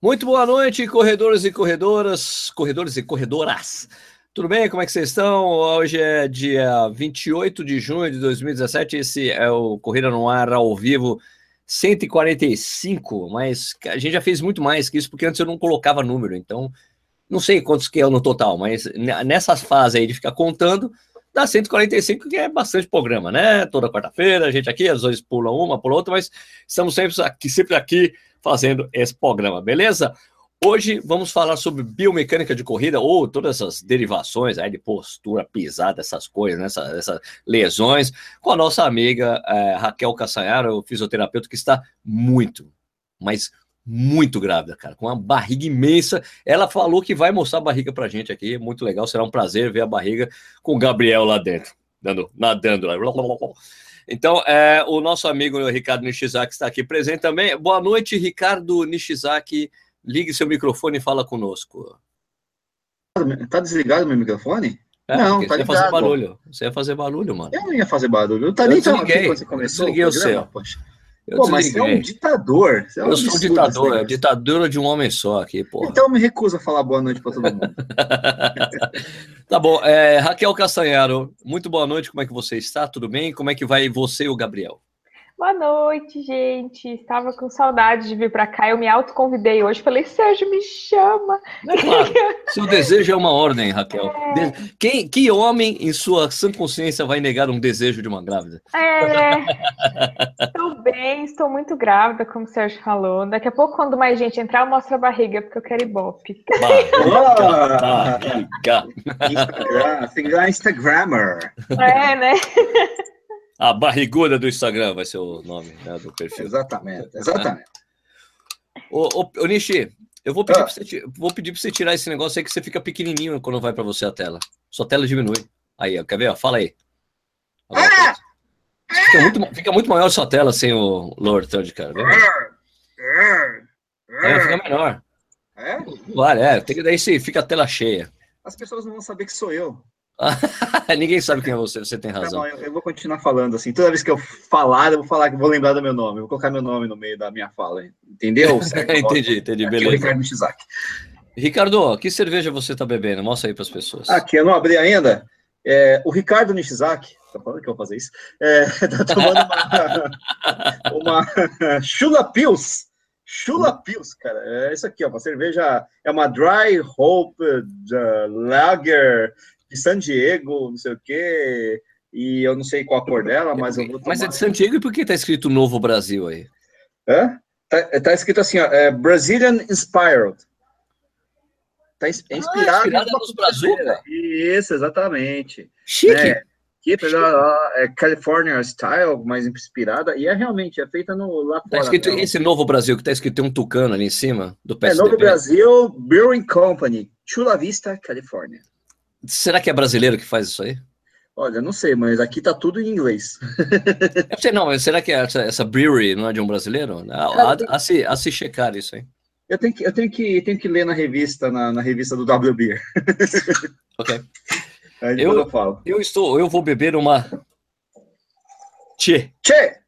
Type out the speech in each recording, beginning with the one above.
Muito boa noite, corredores e corredoras, corredores e corredoras. Tudo bem? Como é que vocês estão? Hoje é dia 28 de junho de 2017. Esse é o Corrida no Ar ao vivo 145, mas a gente já fez muito mais que isso, porque antes eu não colocava número, então não sei quantos que é no total, mas nessa fase aí de ficar contando, dá 145, que é bastante programa, né? Toda quarta-feira, a gente aqui, às vezes pula uma, pula outra, mas estamos sempre aqui, sempre aqui fazendo esse programa, beleza? Hoje vamos falar sobre biomecânica de corrida ou todas essas derivações aí de postura, pisada, essas coisas, né? essas, essas lesões, com a nossa amiga é, Raquel Cassanharo, fisioterapeuta, que está muito, mas muito grávida, cara, com uma barriga imensa. Ela falou que vai mostrar a barriga pra gente aqui, muito legal, será um prazer ver a barriga com o Gabriel lá dentro, dando, nadando lá. Então, é, o nosso amigo Ricardo Nishizaki está aqui presente também. Boa noite, Ricardo Nishizaki. Ligue seu microfone e fala conosco. Tá desligado meu microfone? É, não, tá você ligado. Ia fazer barulho. Você ia fazer barulho, mano. Eu não ia fazer barulho. Eu, tá nem desliguei. Quando você começou. Eu desliguei o, seu. Poxa. Eu pô, mas você é um ditador. É um eu sou um ditador, é ditadura de um homem só aqui, pô. Então me recuso a falar boa noite para todo mundo. tá bom. É, Raquel Castanharo, muito boa noite. Como é que você está? Tudo bem? Como é que vai você e o Gabriel? Boa noite, gente. Estava com saudade de vir para cá. Eu me autoconvidei hoje. Falei, Sérgio, me chama. É claro. Seu desejo é uma ordem, Raquel. É... Quem, que homem, em sua sã consciência, vai negar um desejo de uma grávida? É. estou bem, estou muito grávida, como o Sérgio falou. Daqui a pouco, quando mais gente entrar, eu mostro a barriga, porque eu quero ibope. Barriga. Instagram, Instagrammer. É, né? A barriguda do Instagram vai ser o nome né, do perfil. Exatamente, exatamente. Ô, ô, ô Nishi, eu vou pedir, ah. para você, vou pedir para você tirar esse negócio aí que você fica pequenininho quando vai para você a tela. Sua tela diminui. Aí, ó, quer ver? Fala aí. Ah! Fica muito, fica muito maior a sua tela sem o lower third, cara. É, fica menor. É? Vale, é. Tem que daí você fica a tela cheia. As pessoas não vão saber que sou eu. Ninguém sabe quem é você, você tem razão. Tá bom, eu vou continuar falando assim. Toda vez que eu falar, eu vou falar que vou lembrar do meu nome. Eu vou colocar meu nome no meio da minha fala. Entendeu? entendi, entendi. Aqui beleza. É Ricardo Shizaki. Ricardo, que cerveja você está bebendo? Mostra aí para as pessoas. Aqui, eu não abri ainda. É, o Ricardo Nishizaki, tá falando que eu vou fazer isso, é, tá tomando uma, uma Chula Pils. Chula Pils, cara. É isso aqui, ó, uma cerveja, é uma Dry Hope uh, Lager de San Diego, não sei o quê, e eu não sei qual a cor dela, mas eu vou tomar. Mas é de San Diego e por que tá escrito Novo Brasil aí? Hã? Tá, tá escrito assim, ó, é Brazilian Inspired. Tá é inspirado, ah, inspirado nos Brazuca? Isso, exatamente. Chique. É, que é California Style, mais inspirada, e é realmente, é feita no, lá tá fora. Escrito, né? esse Novo Brasil, que tá escrito, tem um tucano ali em cima do PSDB. É Novo Brasil Brewing Company, Chula Vista, Califórnia. Será que é brasileiro que faz isso aí? Olha, não sei, mas aqui tá tudo em inglês. Eu sei, não, mas será que essa, essa brewery não é de um brasileiro? A, a, a, se, a se checar isso aí. Eu tenho que, eu tenho que, tenho que ler na revista, na, na revista do W Beer. ok. Aí eu, eu falo. Eu estou, eu vou beber uma. Tchê. Tchê!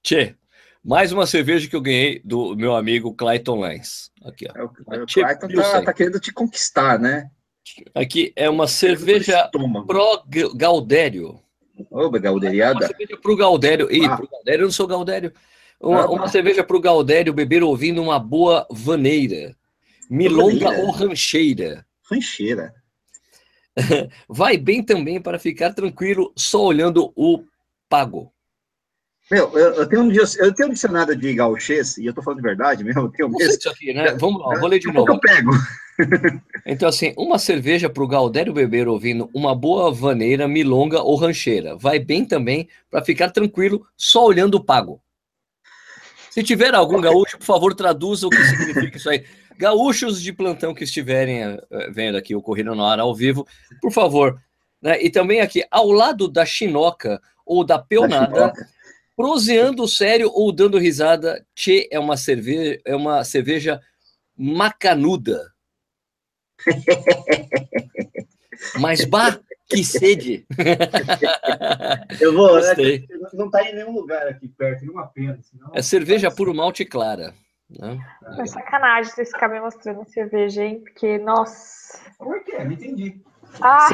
Tchê. Mais uma cerveja que eu ganhei do meu amigo Clayton Lens. Aqui, ó. É, o, o Clayton tá, tá querendo te conquistar, né? Aqui é uma cerveja pro Gaudério. Oba, Gauderiada. Uma cerveja pro Gaudério. Ih, ah. pro Gaudério, eu não sou Gaudério. Uma, ah, uma cerveja pro Gaudério beber ouvindo uma boa vaneira. Milonga vaneira. ou rancheira. Rancheira. Vai bem também para ficar tranquilo só olhando o pago. Meu, eu, eu, tenho um, eu tenho um dicionário de gauchês, e eu tô falando de verdade mesmo. Eu tenho mesmo. Isso aqui, né? Vamos lá, vou ler de novo. eu pego. Então, assim, uma cerveja para o Galdério beber ouvindo uma boa vaneira, milonga ou rancheira. Vai bem também para ficar tranquilo só olhando o pago. Se tiver algum gaúcho, por favor, traduza o que significa isso aí. Gaúchos de plantão que estiverem uh, vendo aqui o Corrida no Ar ao vivo, por favor. Né? E também aqui, ao lado da chinoca ou da peonada, proseando sério ou dando risada, Tchê é uma cerveja, é uma cerveja macanuda. Mas, bah, que sede! Eu vou, né, não está em nenhum lugar aqui perto, nenhuma pena. Senão... É cerveja puro malte clara. Né? É sacanagem vocês ficarem mostrando cerveja, hein? Porque, nossa. Como é que é? Não entendi. Ah,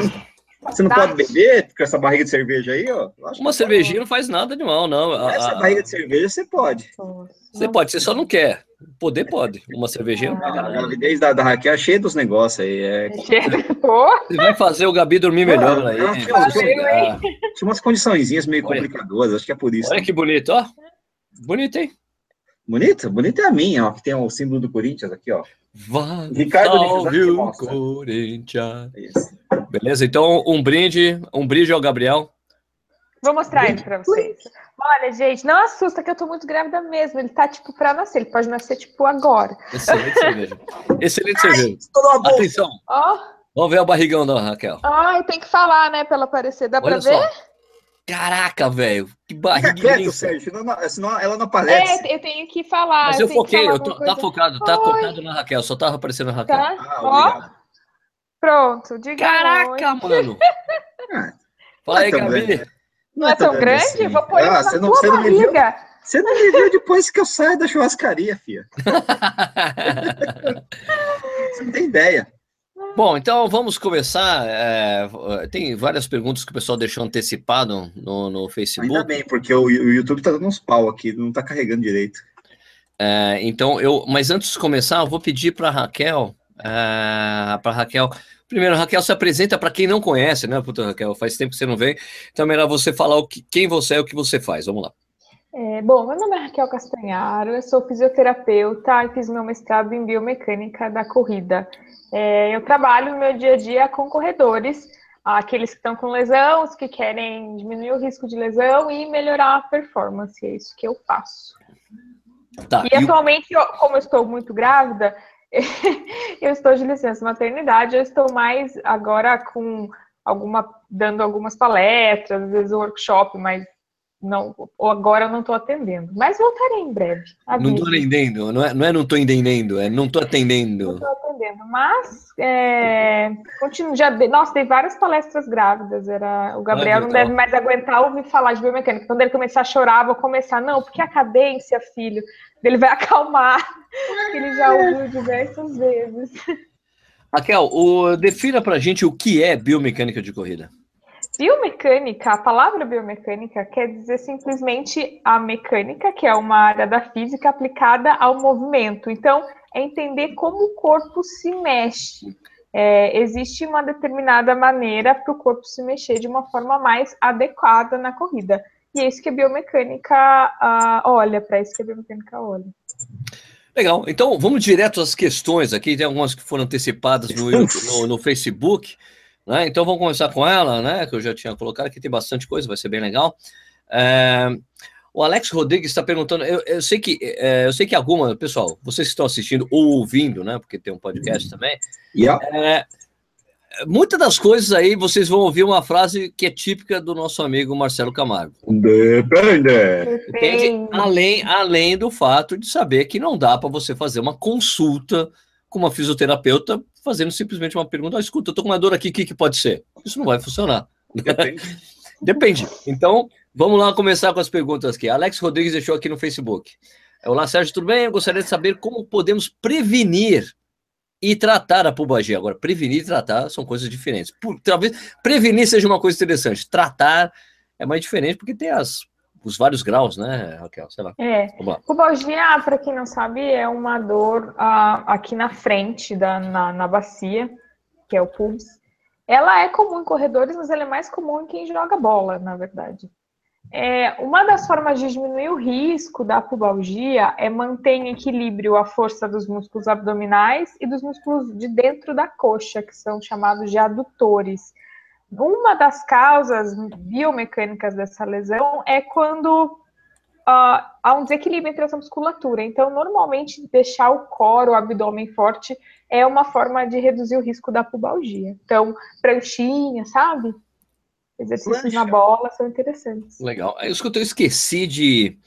você não pode beber com essa barriga de cerveja aí, ó? Uma cervejinha não faz nada de mal, não. Essa a, barriga de cerveja você pode. Você pode, você só não quer. Poder pode. Uma cervejinha não pega A gravidez da, da Raquel é cheia dos negócios aí. É... Você vai fazer o Gabi dormir melhor aí. Tinha, umas condiçõezinhas meio complicadas, acho que é por isso. Olha que bonito, ó. Bonito, hein? Bonito? Bonito é a minha, ó, que tem o símbolo do Corinthians aqui, ó. Vai, Ricardo salve o Corinthians. Isso. Beleza, então um brinde, um brinde ao Gabriel. Vou mostrar ele para vocês. Olha, gente, não assusta que eu tô muito grávida mesmo. Ele tá, tipo, para nascer. Ele pode nascer, tipo, agora. Excelente cerveja. Excelente cerveja. Atenção. Oh. Vamos ver o barrigão da Raquel. Ai, tem que falar, né, para aparecer. Dá para ver? Caraca, velho. Que barriga quieto, Sérgio, senão, senão ela não aparece. É, eu tenho que falar. Mas eu, eu foquei, eu tô, tá focado, tá focado na Raquel, só tava aparecendo a Raquel. Tá? Ah, Ó, pronto, diga Caraca, mano. Fala aí, Gabi. Não, é tão grande? Assim. Vou pôr ah, você não, você não me viu, Você não me viu depois que eu saio da churrascaria, filha. você não tem ideia. Bom, então vamos começar. É, tem várias perguntas que o pessoal deixou antecipado no, no Facebook. Ainda bem, porque o, o YouTube está dando uns pau aqui, não está carregando direito. É, então, eu, mas antes de começar, eu vou pedir para Raquel, é, para Raquel. Primeiro, Raquel se apresenta para quem não conhece, né? Puta, Raquel, faz tempo que você não vem. Então, é melhor você falar o que, quem você é e o que você faz. Vamos lá. É, bom, meu nome é Raquel Castanharo, eu sou fisioterapeuta e fiz meu mestrado em biomecânica da corrida. É, eu trabalho no meu dia a dia com corredores, aqueles que estão com lesão, os que querem diminuir o risco de lesão e melhorar a performance. É isso que eu faço. Tá, e, e atualmente, eu, como eu estou muito grávida, eu estou de licença maternidade, eu estou mais agora com alguma dando algumas palestras, às vezes workshop, mas não, ou agora eu não estou atendendo, mas voltarei em breve. Não estou atendendo, não é, não é não estou entendendo, é não estou atendendo. Não estou atendendo, mas é, continuo, já, nossa, tem várias palestras grávidas, era, o Gabriel não deve mais aguentar ouvir falar de biomecânica, quando ele começar a chorar, vou começar, não, porque a cadência, filho, ele vai acalmar, ele já ouviu diversas vezes. Raquel, o, defina pra gente o que é biomecânica de corrida. Biomecânica, a palavra biomecânica quer dizer simplesmente a mecânica, que é uma área da física aplicada ao movimento. Então, é entender como o corpo se mexe. É, existe uma determinada maneira para o corpo se mexer de uma forma mais adequada na corrida. E é isso que a biomecânica uh, olha, para isso que a biomecânica olha. Legal, então vamos direto às questões aqui, tem algumas que foram antecipadas no, no, no Facebook. Né? Então vamos começar com ela, né? Que eu já tinha colocado aqui, tem bastante coisa, vai ser bem legal. É, o Alex Rodrigues está perguntando, eu, eu, sei que é, eu sei que alguma, pessoal, vocês que estão assistindo ou ouvindo, né? Porque tem um podcast também. Yeah. É, muitas das coisas aí vocês vão ouvir uma frase que é típica do nosso amigo Marcelo Camargo. Depende. Depende. Além, além do fato de saber que não dá para você fazer uma consulta com uma fisioterapeuta fazendo simplesmente uma pergunta: escuta, eu tô com uma dor aqui, o que, que pode ser? Isso não vai funcionar. Depende. Depende. Então, vamos lá começar com as perguntas aqui. Alex Rodrigues deixou aqui no Facebook. Olá, Sérgio, tudo bem? Eu gostaria de saber como podemos prevenir e tratar a pubalgia. Agora, prevenir e tratar são coisas diferentes. Por, talvez prevenir seja uma coisa interessante. Tratar é mais diferente porque tem as os vários graus, né, Raquel? Sei lá. É. Pubalgia, para quem não sabe, é uma dor uh, aqui na frente, da, na, na bacia, que é o pubis. Ela é comum em corredores, mas ela é mais comum em quem joga bola, na verdade. É, uma das formas de diminuir o risco da pubalgia é manter em equilíbrio a força dos músculos abdominais e dos músculos de dentro da coxa, que são chamados de adutores. Uma das causas biomecânicas dessa lesão é quando uh, há um desequilíbrio entre essa musculatura. Então, normalmente, deixar o core, o abdômen forte, é uma forma de reduzir o risco da pubalgia. Então, pranchinha, sabe? Exercícios Plancha. na bola são interessantes. Legal. Eu escutei, eu esqueci de,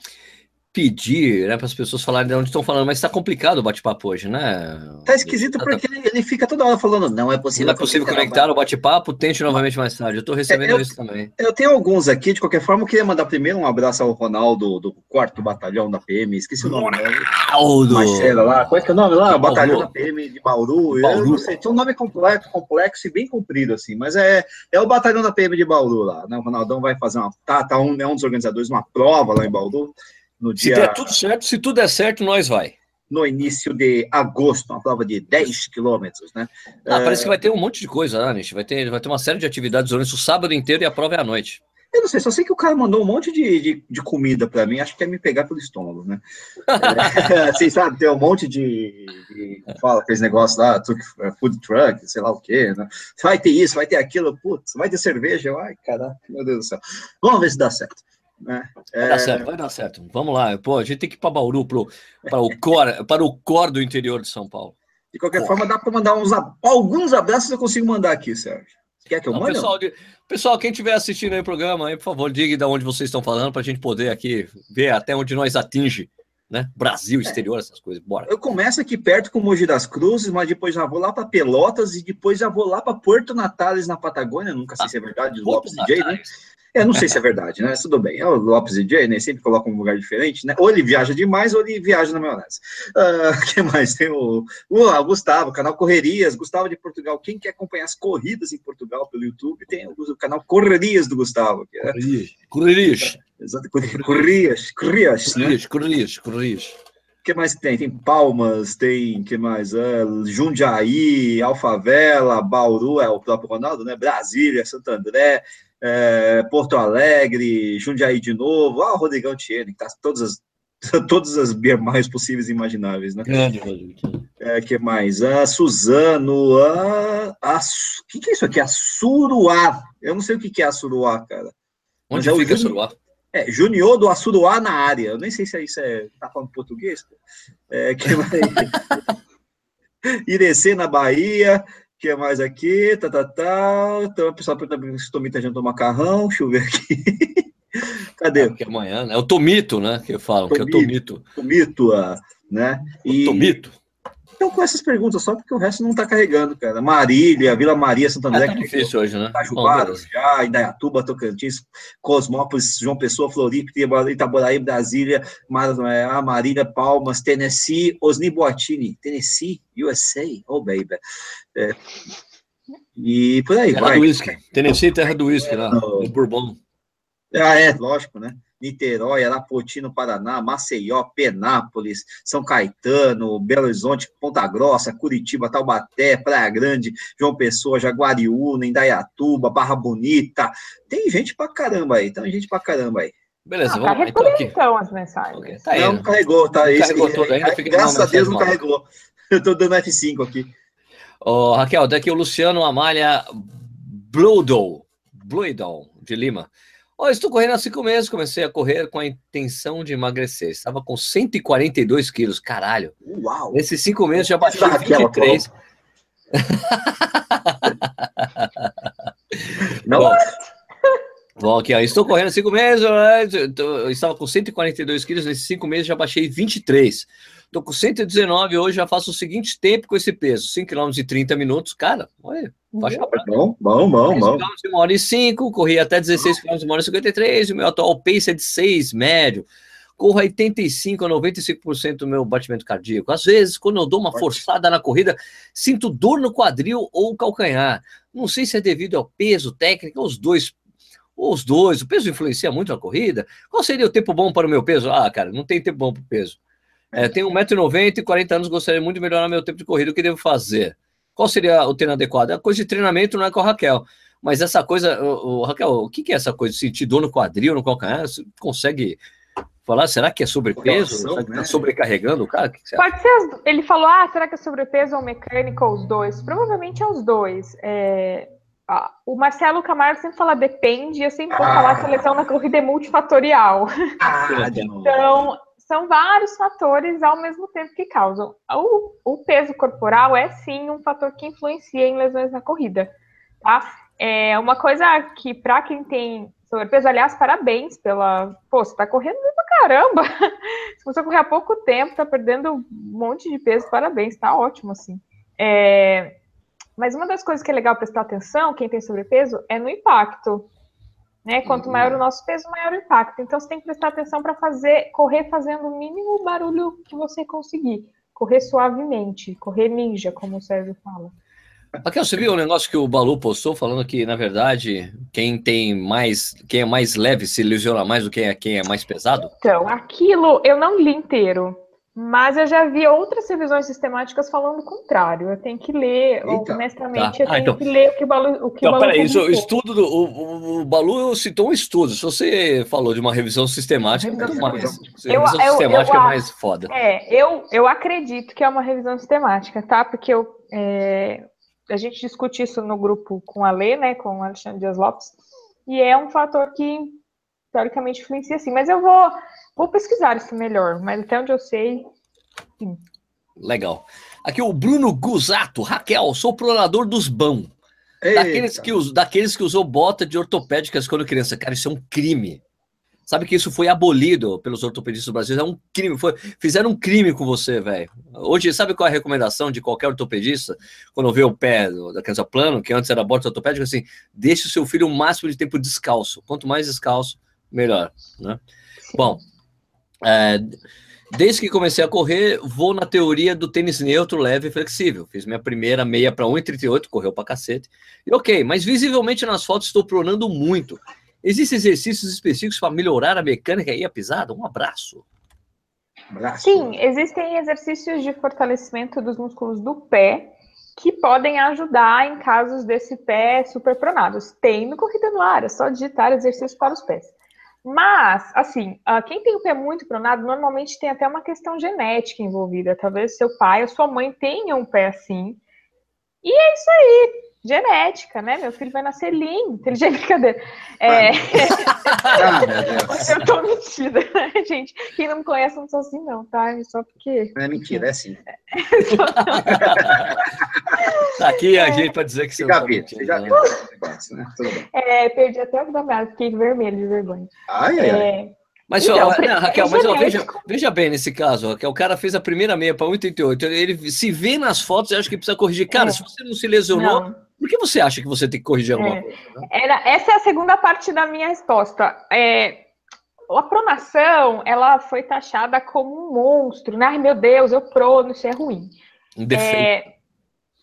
pedir né, para as pessoas falarem de onde estão falando, mas está complicado o bate-papo hoje, né? Tá esquisito tá, porque tá... Ele, fica toda hora falando, não é possível. Não é possível conectar o bate-papo, tente novamente mais tarde. Eu estou recebendo eu, isso também. Eu tenho alguns aqui, de qualquer forma, eu queria mandar primeiro um abraço ao Ronaldo do quarto batalhão da PM, esqueci o nome. Ronaldo! Marcelo lá, qual é que é o nome lá? Batalhão da PM de Bauru. Bauru. Eu não sei, tinha um nome complexo, complexo e bem comprido, assim, mas é, é o batalhão da PM de Bauru lá, né? O Ronaldão vai fazer uma. Tá, tá um, é um dos organizadores, uma prova lá em Bauru no dia. Se der tudo certo, se tudo der certo, nós vai. No início de agosto, uma prova de 10 quilômetros, né? Ah, parece que vai ter um monte de coisa, né, Nish? Vai ter, vai ter uma série de atividades durante o sábado inteiro e a prova é à noite. Eu não sei, só sei que o cara mandou um monte de, de, de comida para mim, acho que quer me pegar pelo estômago, né? é, assim, sabe, tem um monte de, de fala, aqueles negócios lá, food truck, sei lá o quê, né? Vai ter isso, vai ter aquilo, putz, vai ter cerveja, ai, caraca, meu Deus do céu. Vamos ver se dá certo. Né? Vai é... dar certo, vai dar certo. Vamos lá. Pô, a gente tem que ir para Bauru, pro, para, o core, para o core do interior de São Paulo. De qualquer Pô. forma, dá para mandar uns alguns abraços eu consigo mandar aqui, Sérgio. Quer que eu mande? Pessoal, pessoal, quem estiver assistindo aí o programa, aí, por favor, diga de onde vocês estão falando para a gente poder aqui ver até onde nós atinge. Né? Brasil, exterior, é. essas coisas. Bora. Eu começo aqui perto com Mogi das Cruzes, mas depois já vou lá para Pelotas e depois já vou lá para Porto Natales, na Patagônia. Nunca sei ah, se é verdade, Lopes DJ, né? Eu não sei se é verdade, né? Tudo bem. É o Lopes e Jay, né? Sempre coloca um lugar diferente, né? Ou ele viaja demais, ou ele viaja na maionese. O uh, que mais? Tem o, o, Gustavo, canal Correrias, Gustavo de Portugal. Quem quer acompanhar as corridas em Portugal pelo YouTube, tem o, o canal Correrias do Gustavo. Que é, Correrias. Exato, Correrias. Correrias. Correrias, Correrias, Correrias. O que mais tem? Tem Palmas, tem que mais? Uh, Jundiaí, Alfavela, Bauru, é o próprio Ronaldo, né? Brasília, Santo André, é, Porto Alegre, Jundiaí de novo, ah, o Rodrigão Tiene, que tá todas as todas as mais possíveis e imagináveis, né? Grande, Rodrigo. É, que mais? A Suzano, a, a, que que é isso aqui? A Suruá. Eu não sei o que que é a Suruá, cara. Onde é fica a Suruá? É, Junior do Assuruá na área. Eu nem sei se isso é, tá falando português. É, que? Irecê na Bahia, que é mais aqui? Tá, tá, tá. Então, o pessoal perguntando se o Tomito tá jantou macarrão. Deixa eu ver aqui. Cadê? É, amanhã, né? É o Tomito, né? Que eu falo, tomito, que é o Tomito. Tomito, ah, né? E, o Tomito. Então, com essas perguntas só, porque o resto não está carregando, cara. Marília, Vila Maria, Santo André. É, tá difícil hoje, né? Itajubara, já, Indaiatuba, Tocantins, Cosmópolis, João Pessoa, Floripa, Itaboraí, Brasília, é, a Marília, Palmas, Tennessee, Osni Boatini, Tennessee, USA, oh baby. É, e por aí terra vai. do whisky. Tennessee, terra do whisky, lá, no Bourbon. Ah, é, lógico, né? Niterói, Arapoti, no Paraná, Maceió, Penápolis, São Caetano, Belo Horizonte, Ponta Grossa, Curitiba, Taubaté, Praia Grande, João Pessoa, Jaguariúna, Indaiatuba, Barra Bonita. Tem gente pra caramba aí, tem gente pra caramba aí. Beleza, ah, vamos lá. Então, aqui. então as mensagens. Okay, tá não, não carregou, tá? Não carregou tudo ainda, fica Graças a Deus não carregou. Eu tô dando F5 aqui. Oh, Raquel, daqui o Luciano Amália Bludow, Bludow, de Lima. Estou correndo há cinco meses, comecei a correr com a intenção de emagrecer. Estava com 142 quilos, caralho. Uau! Nesses cinco meses já baixei 23. Não. Bom, bom, aqui, ó, estou correndo cinco meses, eu estava com 142 quilos, nesses cinco meses já baixei 23. Estou com 119 hoje, já faço o seguinte tempo com esse peso: 5 km e 30 minutos. Cara, olha, Faixa branca. Bom, bom, bom, bom. de uma hora e cinco, corri até 16 km de uma hora e 53, o meu atual pace é de 6, médio. Corro 85 a 95% do meu batimento cardíaco. Às vezes, quando eu dou uma forçada na corrida, sinto dor no quadril ou calcanhar. Não sei se é devido ao peso, técnica, os dois. Os dois, o peso influencia muito na corrida. Qual seria o tempo bom para o meu peso? Ah, cara, não tem tempo bom para o peso. É, tenho 1,90m e 40 anos, gostaria muito de melhorar meu tempo de corrida. O que devo fazer? Qual seria o treino adequado? A coisa de treinamento não é com a Raquel. Mas essa coisa, o, o Raquel, o que, que, é essa coisa? Sentir dor no quadril, no calcanhar? Você consegue falar? Será que é sobrepeso? Será que tá né? sobrecarregando o cara? Que que Pode ser. Ele falou, ah, será que é sobrepeso ou mecânico ou os dois? Provavelmente é os dois. É, o Marcelo Camargo sempre fala depende, eu sempre vou ah. falar que a lesão na corrida é multifatorial. Ah, então, são vários fatores ao mesmo tempo que causam. O, o, peso corporal é sim um fator que influencia em lesões na corrida, tá? É uma coisa que para quem tem sobrepeso. Aliás, parabéns pela. Pô, você tá correndo pra caramba. Você correr há pouco tempo, tá perdendo um monte de peso, parabéns, tá ótimo, assim. É... Mas uma das coisas que é legal prestar atenção, quem tem sobrepeso, é no impacto. Né? Quanto uhum. maior o nosso peso, maior o impacto. Então você tem que prestar atenção para fazer, correr fazendo o mínimo barulho que você conseguir. Correr suavemente, correr ninja, como o Sérgio fala. Raquel, você viu o um negócio que o Balu postou falando que, na verdade, quem tem mais, quem é mais leve se lesiona mais do que quem é mais pesado? Então, aquilo eu não li inteiro. Mas eu já vi outras revisões sistemáticas falando o contrário. Eu tenho que ler, Eita, honestamente, tá. eu ah, tenho ah, então, que ler o que o Balu. O que então, o Balu peraí, isso, o estudo do. O, o, Balu citou um estudo. Se você falou de uma revisão sistemática, revisão mais, eu, revisão eu, sistemática eu, é mais foda. É, eu, eu acredito que é uma revisão sistemática, tá? Porque eu, é, a gente discute isso no grupo com a Lê, né? Com o Alexandre Dias Lopes, e é um fator que teoricamente influencia assim. Mas eu vou Vou pesquisar isso melhor, mas até onde eu sei. Sim. Legal. Aqui o Bruno Guzato. Raquel, sou pronador dos bão. Daqueles que, us, daqueles que usou bota de ortopédicas quando criança. Cara, isso é um crime. Sabe que isso foi abolido pelos ortopedistas brasileiros? É um crime. Foi, fizeram um crime com você, velho. Hoje, sabe qual é a recomendação de qualquer ortopedista? Quando vê o pé da criança plano, que antes era bota ortopédica, assim, deixe o seu filho o máximo de tempo descalço. Quanto mais descalço, melhor. Né? Bom, é, desde que comecei a correr, vou na teoria do tênis neutro, leve e flexível. Fiz minha primeira meia para 1,38, correu para cacete. E ok, mas visivelmente nas fotos estou pronando muito. Existem exercícios específicos para melhorar a mecânica e a pisada? Um abraço. abraço. Sim, existem exercícios de fortalecimento dos músculos do pé que podem ajudar em casos desse pé super pronados. Tem no Corrida no Ar, é só digitar exercícios para os pés. Mas, assim, uh, quem tem o pé muito pronado, normalmente tem até uma questão genética envolvida. Talvez seu pai ou sua mãe tenham um pé assim. E é isso aí genética, né? Meu filho vai nascer lindo, inteligente, brincadeira. É... ah, eu tô metida, né, gente? Quem não me conhece não sou assim, não, tá? É só porque. Não é mentira, é assim. tá aqui a é... gente para dizer que você já viu, já viu. Né? É, perdi até o meada, fiquei vermelho de vergonha. Ai, ai, é... Mas, então, ó, não, Raquel, mas ó, veja, veja bem nesse caso, Raquel, o cara fez a primeira meia para 1,88, ele se vê nas fotos e acha que precisa corrigir. Cara, é. se você não se lesionou, não. Por que você acha que você tem que corrigir alguma é. coisa? Né? Era, essa é a segunda parte da minha resposta. É, a pronação, ela foi taxada como um monstro, né? Ai, meu Deus, eu prono, isso é ruim. Um defeito. É,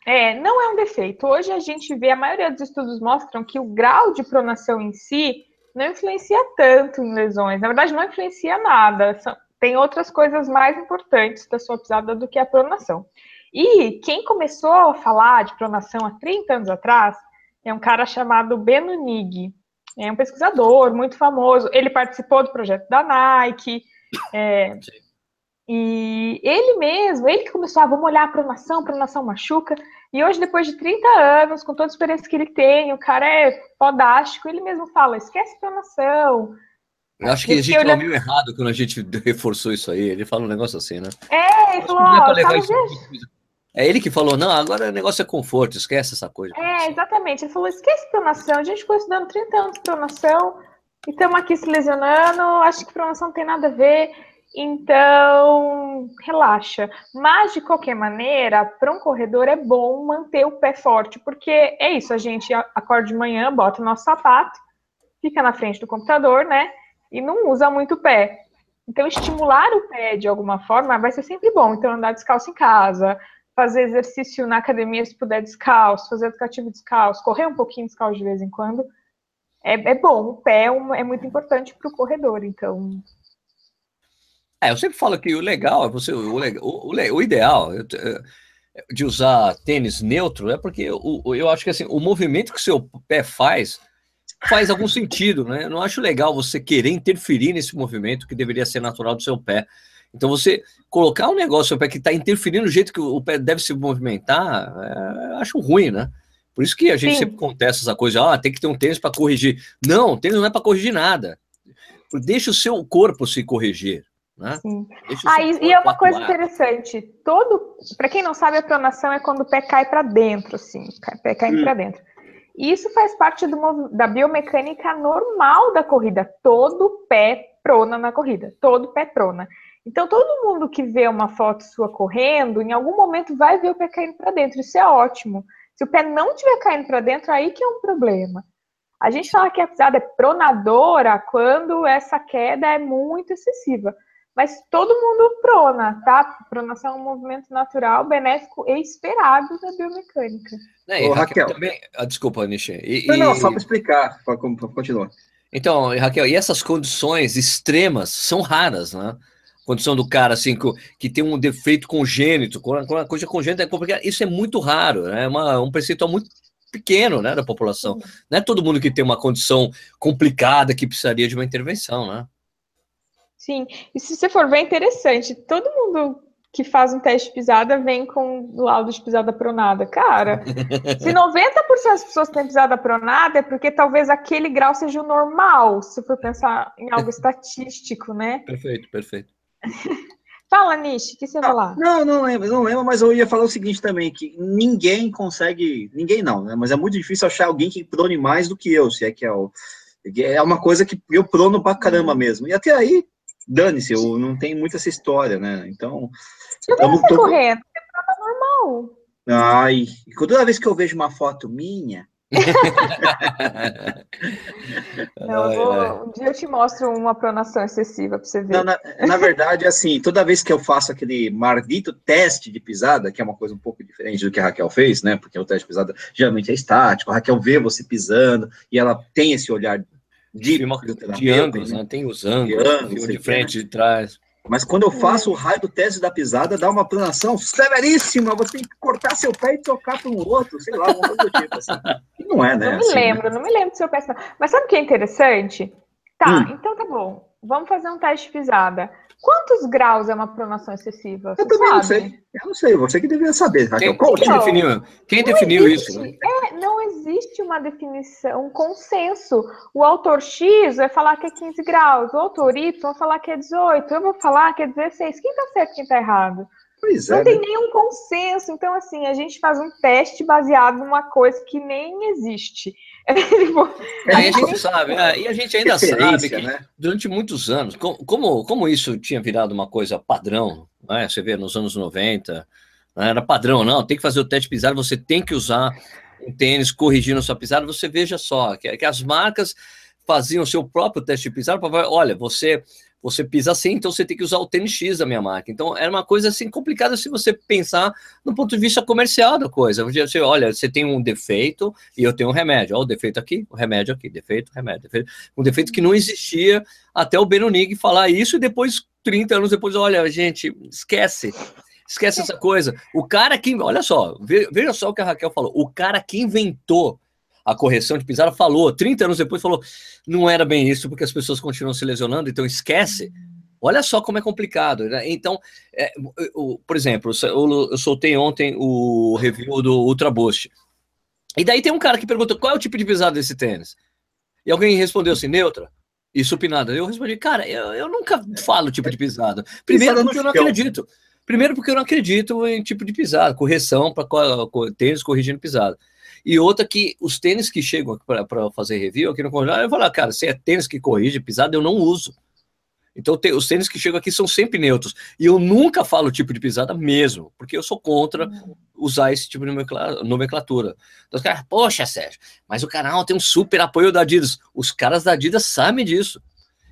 é, não é um defeito. Hoje a gente vê, a maioria dos estudos mostram que o grau de pronação em si não influencia tanto em lesões. Na verdade, não influencia nada. Tem outras coisas mais importantes da sua pisada do que a pronação. E quem começou a falar de pronação há 30 anos atrás é um cara chamado Beno Nig. É um pesquisador muito famoso. Ele participou do projeto da Nike. É, e ele mesmo, ele que começou a ah, vamos olhar a pronação, a pronação machuca. E hoje, depois de 30 anos, com toda a experiência que ele tem, o cara é fodástico, ele mesmo fala, esquece pronação. Eu acho que a gente ouviu errado quando a gente reforçou isso aí. Ele fala um negócio assim, né? É, ele falou, é, é ele que falou, não, agora o negócio é conforto, esquece essa coisa. É, exatamente. Ele falou, esquece pronação. A gente ficou estudando 30 anos de pronação e estamos aqui se lesionando. Acho que pronação não tem nada a ver. Então, relaxa. Mas, de qualquer maneira, para um corredor é bom manter o pé forte, porque é isso, a gente acorda de manhã, bota o nosso sapato, fica na frente do computador, né? E não usa muito o pé. Então, estimular o pé de alguma forma vai ser sempre bom. Então, andar descalço em casa, fazer exercício na academia se puder descalço, fazer educativo descalço, correr um pouquinho descalço de vez em quando. É, é bom, o pé é, é muito importante para o corredor, então é, eu sempre falo que o legal é você, o, o, o ideal de usar tênis neutro é porque eu acho que assim, o movimento que seu pé faz faz algum sentido, né? Eu não acho legal você querer interferir nesse movimento que deveria ser natural do seu pé. Então, você colocar um negócio pé que está interferindo no jeito que o pé deve se movimentar, é, acho ruim, né? Por isso que a gente Sim. sempre contesta essa coisa, ah, tem que ter um tênis para corrigir. Não, tênis não é para corrigir nada. Deixa o seu corpo se corrigir. Né? Sim. Ah, e, e é uma coisa interessante. Todo, para quem não sabe, a pronação é quando o pé cai para dentro, assim, o pé cai hum. para dentro. E isso faz parte do, da biomecânica normal da corrida. Todo pé prona na corrida, todo pé prona. Então, todo mundo que vê uma foto sua correndo, em algum momento vai ver o pé caindo para dentro. Isso é ótimo. Se o pé não estiver caindo para dentro, aí que é um problema. A gente fala que a pisada é pronadora quando essa queda é muito excessiva. Mas todo mundo prona, tá? Pronação é um movimento natural, benéfico e esperado da biomecânica. É, Ô, Raquel, Raquel, também. Ah, desculpa, Nishi. E, não, não, só para explicar, para continuar. Então, Raquel, e essas condições extremas são raras, né? Condição do cara assim que, que tem um defeito congênito, quando a coisa congênita é complicada, isso é muito raro, né? É uma, um percentual muito pequeno, né, da população. Não é todo mundo que tem uma condição complicada que precisaria de uma intervenção, né? Sim, e se você for ver, é interessante, todo mundo que faz um teste de pisada vem com laudo de pisada pronada. Cara, se 90% das pessoas têm pisada pronada, é porque talvez aquele grau seja o normal, se for pensar em algo estatístico, né? Perfeito, perfeito. Fala, Nish, o que você vai falar? Não, não lembro, não lembro, mas eu ia falar o seguinte também, que ninguém consegue, ninguém não, né? Mas é muito difícil achar alguém que prone mais do que eu, se é que é o. É uma coisa que eu prono pra caramba uhum. mesmo. E até aí, dane-se, eu não tenho muito essa história, né? Então. Eu não tô correto, é normal. Ai, toda vez que eu vejo uma foto minha, Não, vou, um dia eu te mostro uma pronação excessiva para você ver. Não, na, na, verdade, assim, toda vez que eu faço aquele maldito teste de pisada, que é uma coisa um pouco diferente do que a Raquel fez, né? Porque o teste de pisada geralmente é estático, a Raquel vê você pisando e ela tem esse olhar de, de ângulos, né? Tem os ângulos, de, ângulos, de frente, né? de trás. Mas quando eu faço o raio do teste da pisada, dá uma pronação severíssima. Você tem que cortar seu pé e tocar para um outro, sei lá, alguma coisa do tipo. Assim. não é, né? Não me assim, lembro, né? não me lembro do seu pé. Mas sabe o que é interessante? Tá, hum. então tá bom. Vamos fazer um teste de pisada. Quantos graus é uma pronação excessiva? Eu também sabe? não sei. Eu não sei, você que deveria saber. Quem, quem definiu, quem definiu isso? Né? Não existe uma definição, um consenso. O autor X vai falar que é 15 graus, o autor Y vai falar que é 18, eu vou falar que é 16. Quem tá certo e quem tá errado? Pois não é, tem né? nenhum consenso. Então, assim, a gente faz um teste baseado numa coisa que nem existe. É, a gente sabe, é, e a gente ainda sabe que né? durante muitos anos, como, como isso tinha virado uma coisa padrão, né? você vê nos anos 90, né? era padrão, não, tem que fazer o teste de pisada, você tem que usar um tênis corrigindo sua pisada, você veja só, que, que as marcas faziam o seu próprio teste de pisada para olha, você você pisa assim, então você tem que usar o tênis X da minha marca. Então era uma coisa assim complicada se você pensar no ponto de vista comercial da coisa. Você, olha, você tem um defeito e eu tenho um remédio. Olha o defeito aqui, o remédio aqui, defeito, remédio, defeito. Um defeito que não existia até o Benunig falar isso e depois, 30 anos depois, olha, gente, esquece. Esquece essa coisa. O cara que, olha só, veja só o que a Raquel falou. O cara que inventou a correção de pisada, falou, 30 anos depois, falou: não era bem isso, porque as pessoas continuam se lesionando, então esquece. Olha só como é complicado. Né? Então, é, o, por exemplo, eu, eu soltei ontem o review do Ultra Boost. E daí tem um cara que perguntou qual é o tipo de pisada desse tênis. E alguém respondeu assim, neutra e supinada. Eu respondi, cara, eu, eu nunca falo tipo de pisada. Primeiro porque eu não acredito. Primeiro porque eu não acredito em tipo de pisada, correção para tênis corrigindo pisada. E outra que os tênis que chegam para fazer review aqui no conjunto, eu falo, cara, se é tênis que corrige pisada, eu não uso. Então, os tênis que chegam aqui são sempre neutros. E eu nunca falo tipo de pisada mesmo, porque eu sou contra usar esse tipo de nomenclatura. Então, os caras, poxa, Sérgio, mas o canal tem um super apoio da Adidas. Os caras da Adidas sabem disso.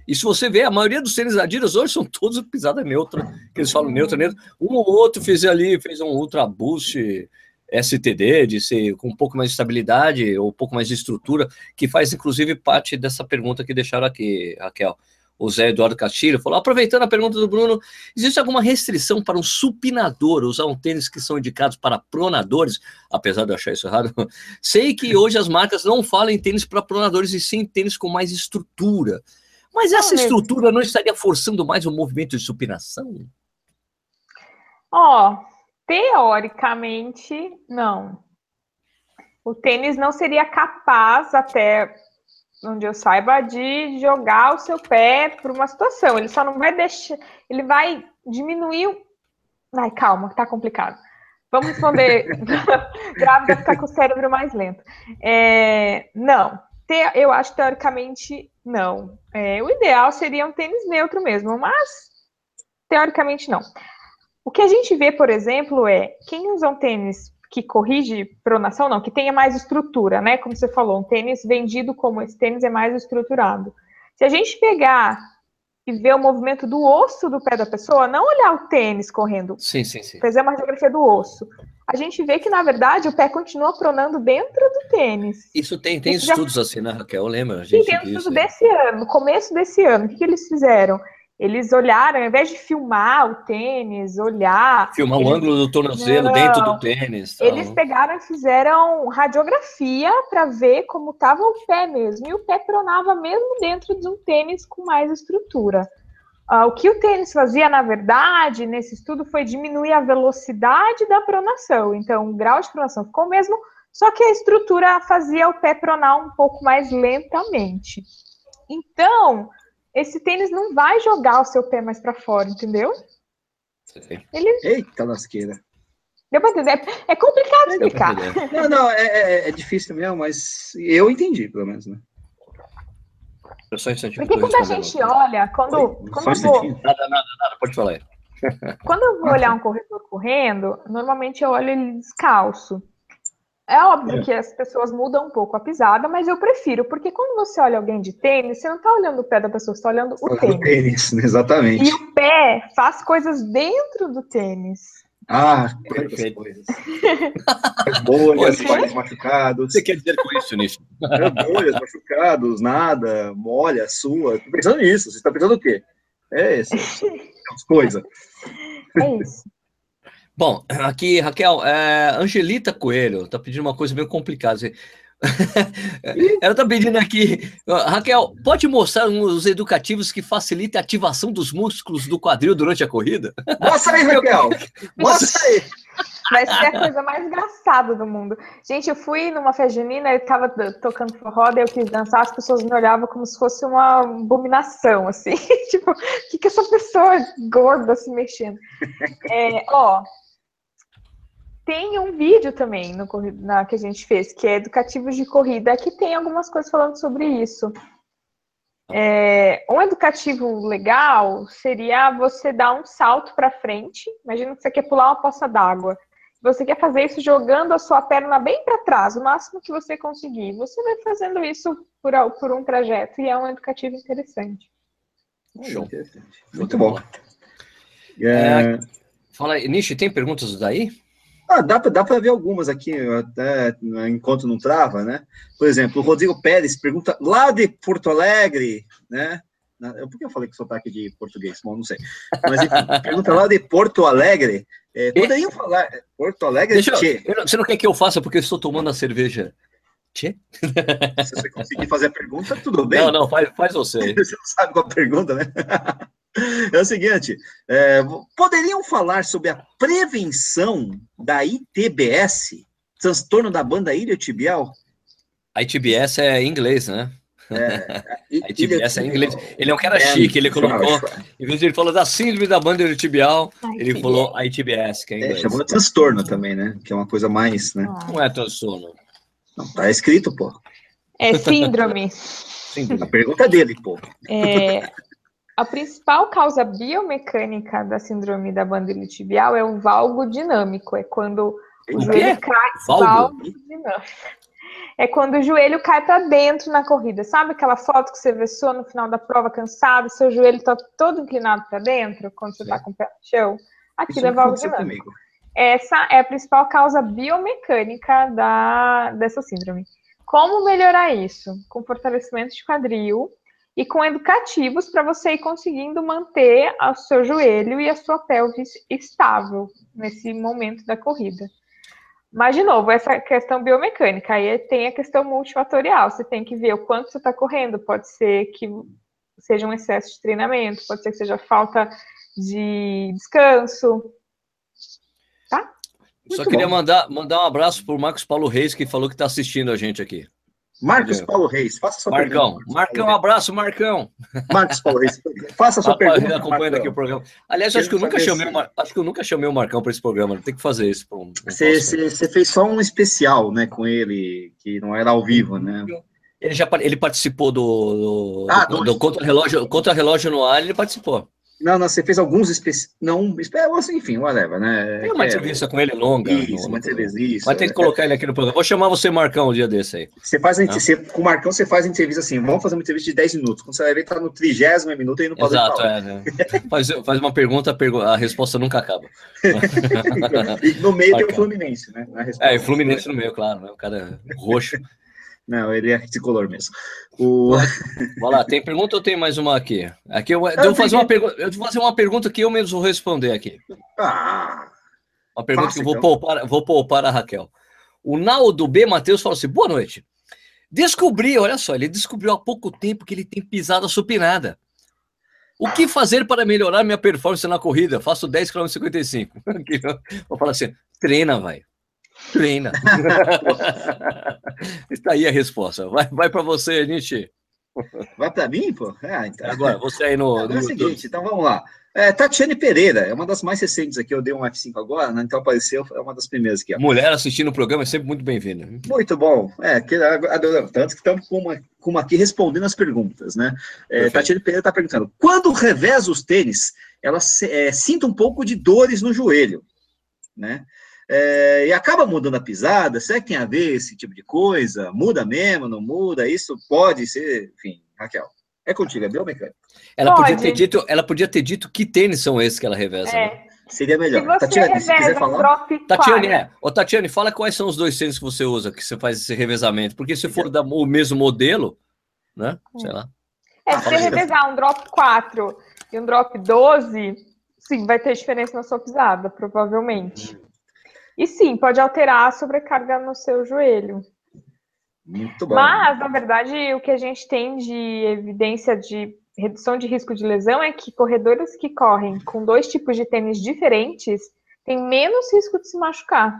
E se você ver, a maioria dos tênis da Adidas hoje são todos pisada neutra, que eles falam neutra, neutra. Um ou outro fez ali, fez um Ultra Boost STD, de ser com um pouco mais de estabilidade ou um pouco mais de estrutura, que faz inclusive parte dessa pergunta que deixaram aqui, Raquel. O Zé Eduardo Castilho falou: aproveitando a pergunta do Bruno, existe alguma restrição para um supinador usar um tênis que são indicados para pronadores? Apesar de eu achar isso errado, sei que hoje as marcas não falam em tênis para pronadores e sim tênis com mais estrutura. Mas essa estrutura não estaria forçando mais o movimento de supinação? Ó, oh, Teoricamente, não. O tênis não seria capaz, até onde eu saiba, de jogar o seu pé por uma situação. Ele só não vai deixar. Ele vai diminuir. Ai, calma, tá complicado. Vamos responder. Grávida ficar com o cérebro mais lento. É, não. Eu acho teoricamente não. É, o ideal seria um tênis neutro mesmo, mas teoricamente não. O que a gente vê, por exemplo, é quem usa um tênis que corrige pronação, não, que tenha mais estrutura, né? Como você falou, um tênis vendido como esse tênis é mais estruturado. Se a gente pegar e ver o movimento do osso do pé da pessoa, não olhar o tênis correndo. Sim, sim, sim. Fazer uma radiografia do osso. A gente vê que, na verdade, o pé continua pronando dentro do tênis. Isso tem, tem Isso já- estudos assim, né, Raquel? Eu lembro. A Sim, gente tem um estudo aí. desse ano, no começo desse ano. O que, que eles fizeram? Eles olharam, ao invés de filmar o tênis, olhar. Filmar o eles- ângulo do tornozelo Não. dentro do tênis. tal. Eles pegaram e fizeram radiografia para ver como estava o pé mesmo. E o pé pronava mesmo dentro de um tênis com mais estrutura. Ah, o que o tênis fazia, na verdade, nesse estudo, foi diminuir a velocidade da pronação. Então, o grau de pronação ficou o mesmo, só que a estrutura fazia o pé pronar um pouco mais lentamente. Então, esse tênis não vai jogar o seu pé mais para fora, entendeu? Eita lasqueira. Deu para entender? É complicado pra explicar. Não, não, é, é- é difícil mesmo, mas eu entendi, pelo menos, né? Só um instantinho Porque eu quando a gente olha, quando, Oi, quando, só um eu vou. Nada, nada, nada, pode falar quando eu vou olhar um corretor correndo, normalmente eu olho ele descalço. É óbvio que as pessoas mudam um pouco a pisada, mas eu prefiro, porque quando você olha alguém de tênis, você não está olhando o pé da pessoa, você está olhando o O tênis. tênis, exatamente. E o pé faz coisas dentro do tênis. Ah, quantas Perfeito. coisas. As bolhas, machucados. O que você quer dizer com isso, Nisso? É, bolhas, machucados, nada, molha, sua. Tô pensando nisso. Você está pensando o quê? É isso. Essas coisas. É isso. Bom, aqui, Raquel, é, Angelita Coelho tá pedindo uma coisa meio complicada. Ela tá pedindo aqui, Raquel, pode mostrar uns educativos que facilitem a ativação dos músculos do quadril durante a corrida? Mostra aí, Raquel. Mostra aí. Vai ser a coisa mais engraçada do mundo. Gente, eu fui numa festa junina, eu tava tocando forró, daí eu quis dançar, as pessoas me olhavam como se fosse uma abominação, assim. tipo, o que, que essa pessoa gorda se mexendo? É, ó, tem um vídeo também no, na, que a gente fez, que é Educativos de Corrida, que tem algumas coisas falando sobre isso. É, um educativo legal seria você dar um salto para frente. Imagina que você quer pular uma poça d'água. Você quer fazer isso jogando a sua perna bem para trás, o máximo que você conseguir. Você vai fazendo isso por, por um trajeto e é um educativo interessante. Show. Interessante. Show Muito de bom. bola. É, Fala aí, Nishi, tem perguntas daí? Ah, dá para ver algumas aqui, até enquanto não trava, né? Por exemplo, o Rodrigo Pérez pergunta lá de Porto Alegre, né? Por que eu falei com sotaque de português? Bom, não sei. Mas enfim, pergunta lá de Porto Alegre. É, poderiam falar Porto Alegre, Deixa tchê, eu você não quer que eu faça porque eu estou tomando a cerveja? Tchê? se você conseguir fazer a pergunta, tudo bem. Não, não, faz, faz você. Você não sabe qual a pergunta, né? É o seguinte, é, poderiam falar sobre a prevenção da ITBS, transtorno da banda iliotibial? A ITBS é em inglês, né? A ITBS é em inglês. Ele é um cara chique, ele colocou, em vez de ele falar da síndrome da banda iliotibial, ele falou a ITBS, que é em É, inglês. chamou de transtorno também, né? Que é uma coisa mais, né? Ah, Não é transtorno. Não, tá escrito, pô. É síndrome. A pergunta é dele, pô. É, a principal causa biomecânica da síndrome da banda iliotibial é o valgo dinâmico. É quando o, O joelho cai. Valgo? dinâmico. É quando o joelho cai para dentro na corrida. Sabe aquela foto que você vê só no final da prova cansado, seu joelho está todo inclinado para dentro quando você está com o pé no chão? Aquilo Isso é valgo dinâmico. comigo. Essa é a principal causa biomecânica da, dessa síndrome. Como melhorar isso? Com fortalecimento de quadril e com educativos para você ir conseguindo manter o seu joelho e a sua pelvis estável nesse momento da corrida. Mas, de novo, essa questão biomecânica, aí tem a questão multifatorial. Você tem que ver o quanto você está correndo. Pode ser que seja um excesso de treinamento, pode ser que seja falta de descanso, Só Muito queria bom. mandar, mandar um abraço pro Marcos Paulo Reis, que falou que está assistindo a gente aqui. Marcos Paulo Reis, faça sua Marcão. pergunta. Marcão, um abraço, Marcão. Marcos Paulo Reis, faça sua Rapaz, pergunta. acompanhando Marcão. aqui o programa. Aliás, acho que eu nunca chamei acho que eu nunca chamei o Marcão para esse programa. Tem que fazer isso. um- um Você, fez só um especial, né, com ele, que não era ao vivo, né? Ele já ele participou do, do, Ah, do- do contra-relógio contra -relógio no ar, ele participou. Não, não, você fez alguns especiais. Não, espe- assim, enfim, whatever, né? Tem uma É, entrevista com ele longa. Isso, no- uma entrevista, isso. Mas tem que é. colocar ele aqui no programa. Vou chamar você, Marcão, um dia desse aí. Você faz a, Não. você, com o Marcão, você faz a entrevista assim, vamos fazer uma entrevista de 10 minutos. Quando você vai ver, tá no trigésimo minuto e não pode Exato, é, né? faz, faz uma pergunta, a, pergu- a resposta nunca acaba. e no meio tem o Marcão. Fluminense, né? É, e Fluminense no meio, claro, né? O cara é roxo. Não, ele é tricolor mesmo. O... Vai lá, tem pergunta ou tem mais uma aqui? Aqui eu, eu vou fazer uma pergunta, eu vou fazer uma pergunta que eu mesmo vou responder aqui. Ah, Uma pergunta Faça, que eu vou então. poupar, vou poupar a Raquel. O Naldo B. Matheus falou assim: boa noite. Descobri, olha só, ele descobriu há pouco tempo que ele tem pisada supinada. O que fazer para melhorar minha performance na corrida? Faço 10 km 55. Aqui, ó. Vou falar assim: treina, vai. Treina. Está aí a resposta. Vai, vai para você, Nietzsche. vai pra mim, pô? Ah, então. Agora, você aí no, Agora é o seguinte, então vamos lá. É, Tatiane Pereira, é uma das mais recentes aqui, eu dei um F5 agora, né? Então apareceu, é uma das primeiras aqui, ó. Mulher assistindo o programa é sempre muito bem-vinda. Muito bom. É, que, adoramos. Tanto que estamos com uma, com uma aqui respondendo as perguntas, né? É. Tatiana Pereira está perguntando: quando reveza os tênis, ela se- é, sinta um pouco de dores no joelho, né? É, e acaba mudando a pisada. Será que tem a ver esse tipo de coisa? Muda mesmo, não muda? Isso pode ser, enfim, Raquel. É contigo, é biomecânico. Ela podia, Pode. ter dito, ela podia ter dito que tênis são esses que ela reveza. né? É. Seria Se melhor. se quiser reveza um falar. drop Tatiane, 4, é. Ô, Tatiane, fala quais são os dois tênis que você usa, que você faz esse revezamento. Porque se for da- o mesmo modelo, né? Sei lá. É, se você revezar um drop 4 e um drop 12, sim, vai ter diferença na sua pisada, provavelmente. E sim, pode alterar a sobrecarga no seu joelho. Muito bom. Mas, na verdade, o que a gente tem de evidência de redução de risco de lesão é que corredores que correm com dois tipos de tênis diferentes têm menos risco de se machucar.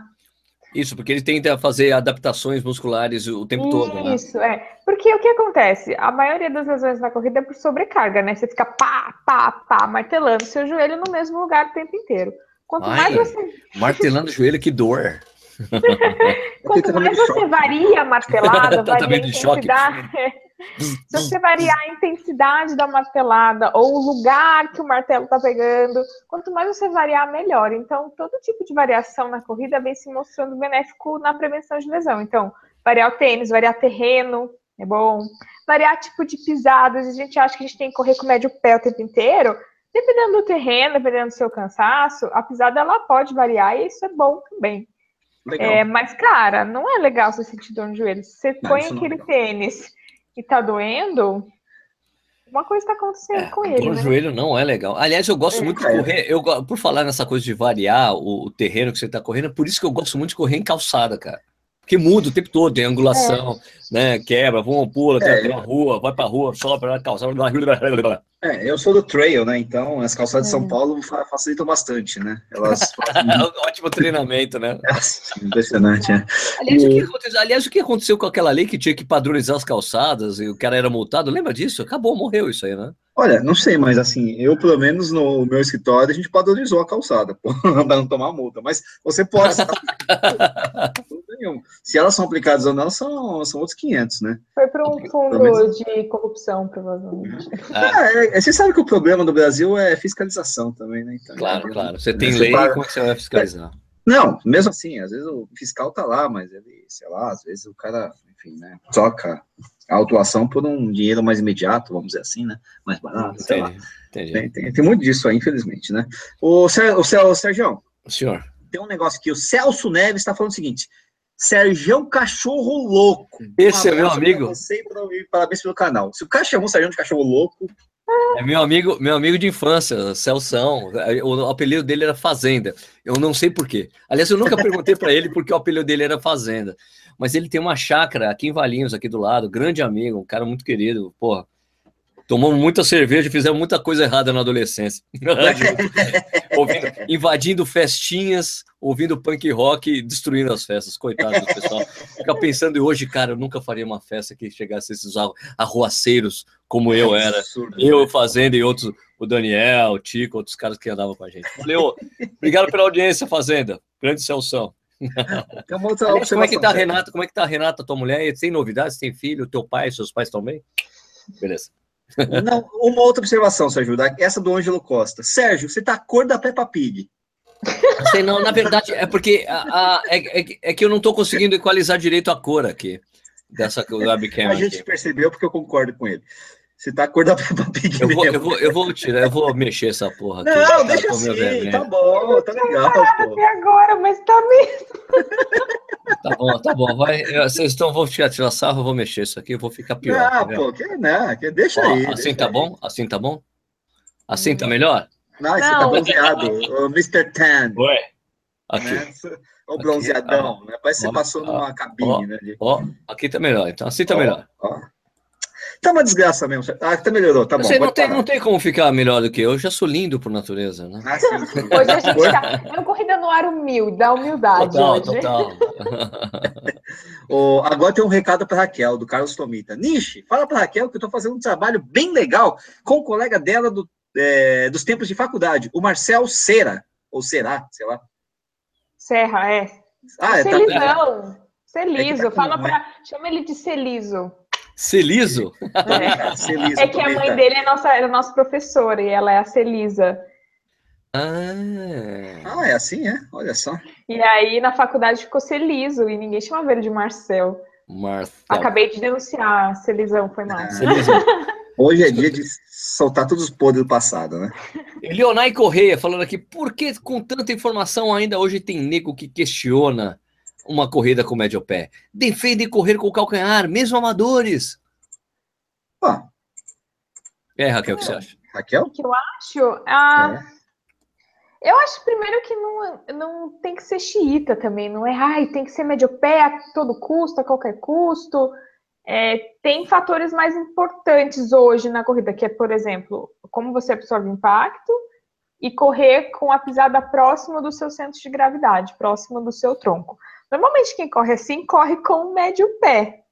Isso, porque ele tenta fazer adaptações musculares o tempo todo, né? Isso, é. Porque o que acontece? A maioria das lesões na corrida é por sobrecarga, né? Você fica pá, pá, pá, martelando seu joelho no mesmo lugar o tempo inteiro. Quanto Ai, mais você, Martelando o joelho, que dor. quanto Tá mais você varia a martelada, Tá varia a intensidade. Se você variar a intensidade da martelada ou o lugar que o martelo está pegando, quanto mais você variar, melhor. Então, todo tipo de variação na corrida vem se mostrando benéfico na prevenção de lesão. Então, variar o tênis, variar terreno, é bom. Variar tipo de pisadas, a gente acha que a gente tem que correr com médio pé o tempo inteiro. Dependendo do terreno, dependendo do seu cansaço, a pisada ela pode variar e isso é bom também. Legal. É, mas, cara, não é legal você sentir dor no joelho. Se você Não, põe é aquele legal. tênis e tá doendo, uma coisa tá acontecendo É, com dor ele, no né? joelho não é legal. Aliás, eu gosto É, muito de é. correr. Eu, por falar nessa coisa de variar o, o terreno que você está correndo, é por isso que eu gosto muito de correr em calçada, cara. Porque muda o tempo todo, tem angulação, né? Quebra, voa, pula, tem, É, tem uma rua, vai pra rua, sobe pra calçada. blá, blá, blá, blá. É, eu sou do trail, né? Então as calçadas de São É. Paulo fa- facilitam bastante, né? Elas Ótimo treinamento, né? Nossa, impressionante, né? Aliás o, que aconteceu, aliás, o que aconteceu com aquela lei que tinha que padronizar as calçadas e o cara era multado? Lembra disso? Acabou, morreu isso aí, né? Olha, não sei, mas assim, eu pelo menos no meu escritório a gente padronizou a calçada, pô, para não tomar multa. Mas você pode. Não nenhum. Se elas são aplicadas ou não, são, são outros 500, né? Foi para um fundo menos- de corrupção, provavelmente. Ah, Ah, é, é, você sabe que o problema do Brasil é fiscalização também, né? Então, claro, é, claro. Você tem Você lei, paga- como é que você vai fiscalizar? Não, mesmo assim, às vezes o fiscal tá lá, mas ele, sei lá, às vezes o cara, enfim, né, troca a autuação por um dinheiro mais imediato, vamos dizer assim, né? Mais barato, sei lá. Entendi. Tem, tem, tem muito disso aí, infelizmente, né? O, Ser, o, Ser, o Sérgio, Senhor, tem um negócio aqui, o Celso Neves está falando o seguinte, Sérgio Cachorro Louco. Esse é meu amigo. Você e pra mim, parabéns pelo canal. Se o cara chamou o Sérgio de Cachorro Louco, é meu amigo, meu amigo de infância, Celção. O apelido dele era Fazenda. Eu não sei por quê. Aliás, eu nunca perguntei para ele porque o apelido dele era Fazenda. Mas ele tem uma chácara aqui em Valinhos, aqui do lado, grande amigo, um cara muito querido. Porra, Tomamos muita cerveja, fizemos muita coisa errada na adolescência. ouvindo, invadindo festinhas, ouvindo punk rock, destruindo as festas. Coitado do pessoal. Fica pensando, e hoje, cara, eu nunca faria uma festa que chegasse esses arruaceiros como eu era. Eu fazendo e outros, o Daniel, o Tico, outros caras que andavam com a gente. Falei, obrigado pela audiência, Fazenda. Grande Celção. Aliás, como é que tá a Renata? Como é que tá a Renata, tua mulher? Tem novidades? Tem filho? Teu pai, seus pais também? Beleza. Não, uma outra observação, Sérgio, essa do Ângelo Costa. Sérgio, você tá a cor da Peppa Pig. Não sei, não, na verdade, é porque a, a, é, é, é, que eu não estou conseguindo equalizar direito a cor aqui, dessa webcam. A gente percebeu porque eu concordo com ele. Você tá a cor da Peppa Pig eu vou, eu vou, eu vou tirar, eu vou mexer essa porra aqui. Não, tá, deixa assim, tá bom, tá legal. Até agora, mas tá mesmo. Tá bom, tá bom. Vai, vocês estão, vou tirar, tirar sarro, eu vou mexer isso aqui, eu vou ficar pior. Não, pô, que, não, que deixa Ó, aí. Assim deixa tá aí. bom? Assim tá bom? Assim tá melhor? Não, você tá bronzeado, o Mr. Tan. Ué. Aqui. Né? O bronzeadão, aqui, né? Parece que você passou ó, numa cabine, ó, né? Ó, aqui tá melhor, então assim tá melhor. Ó. Tá uma desgraça mesmo. Ah, até melhorou, tá bom. Você não tem, não tem como ficar melhor do que eu. Eu já sou lindo por natureza, né? Ah, sim, sim. Hoje a gente tá. É uma corrida no ar humilde, da humildade. Total, hoje. total. oh, agora tem um recado para Raquel, do Carlos Tomita. Nishi, fala para Raquel que eu tô fazendo um trabalho bem legal com o um colega dela do, é, dos tempos de faculdade, o Marcel Cera. Ou será, sei lá. Serra, é. Ah, é, Celizão. Tá... Celiso. É tá Fala pra... Chama ele de Celiso. Celiso? É, Celiso, é que a mãe dele é nossa, era nossa professora e ela é a Celisa. Ah. ah, é assim, é? Olha só. E aí na faculdade ficou Celiso e ninguém chamava ele de Marcel. Marcel. Acabei de denunciar, Celizão, foi mal. Ah, Hoje é dia de soltar todos os podres do passado, né? Leonai Correia falando aqui, por que com tanta informação ainda hoje tem nego que questiona uma corrida com médio pé. Defendem correr com o calcanhar, mesmo amadores. Ah. É, Raquel, o que você acha? Raquel? O que eu acho? Ah, é. Eu acho primeiro que não, não tem que ser xiita também, não é, ai, tem que ser médio pé a todo custo, a qualquer custo. É, tem fatores mais importantes hoje na corrida, que é, por exemplo, como você absorve impacto e correr com a pisada próxima do seu centro de gravidade, próximo do seu tronco. Normalmente quem corre assim corre com o médio pé.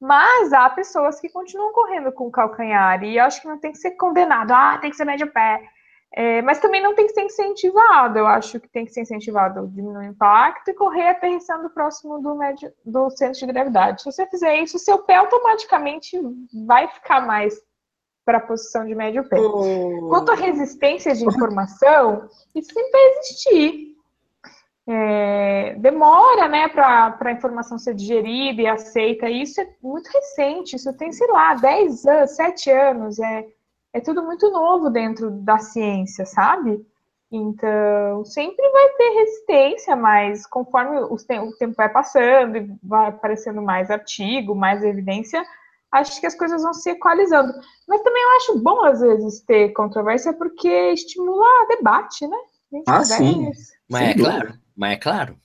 Mas há pessoas que continuam correndo com o calcanhar e eu acho que não tem que ser condenado, ah, tem que ser médio pé. É, mas também não tem que ser incentivado. Eu acho que tem que ser incentivado diminuir o impacto e correr aterrissando próximo do, médio, do centro de gravidade. Se você fizer isso, seu pé automaticamente vai ficar mais para a posição de médio pé. Oh. Quanto à resistência de informação, isso sempre vai existir é, demora né, para a informação ser digerida e aceita. Isso é muito recente, isso tem, sei lá, 10 anos, 7 anos, é, é tudo muito novo dentro da ciência, sabe? Então, sempre vai ter resistência, mas conforme o tempo vai passando e vai aparecendo mais artigo, mais evidência, acho que as coisas vão se equalizando. Mas também eu acho bom, às vezes, ter controvérsia, porque estimula debate, né? Ah, sim. Mas é claro. Mas é claro.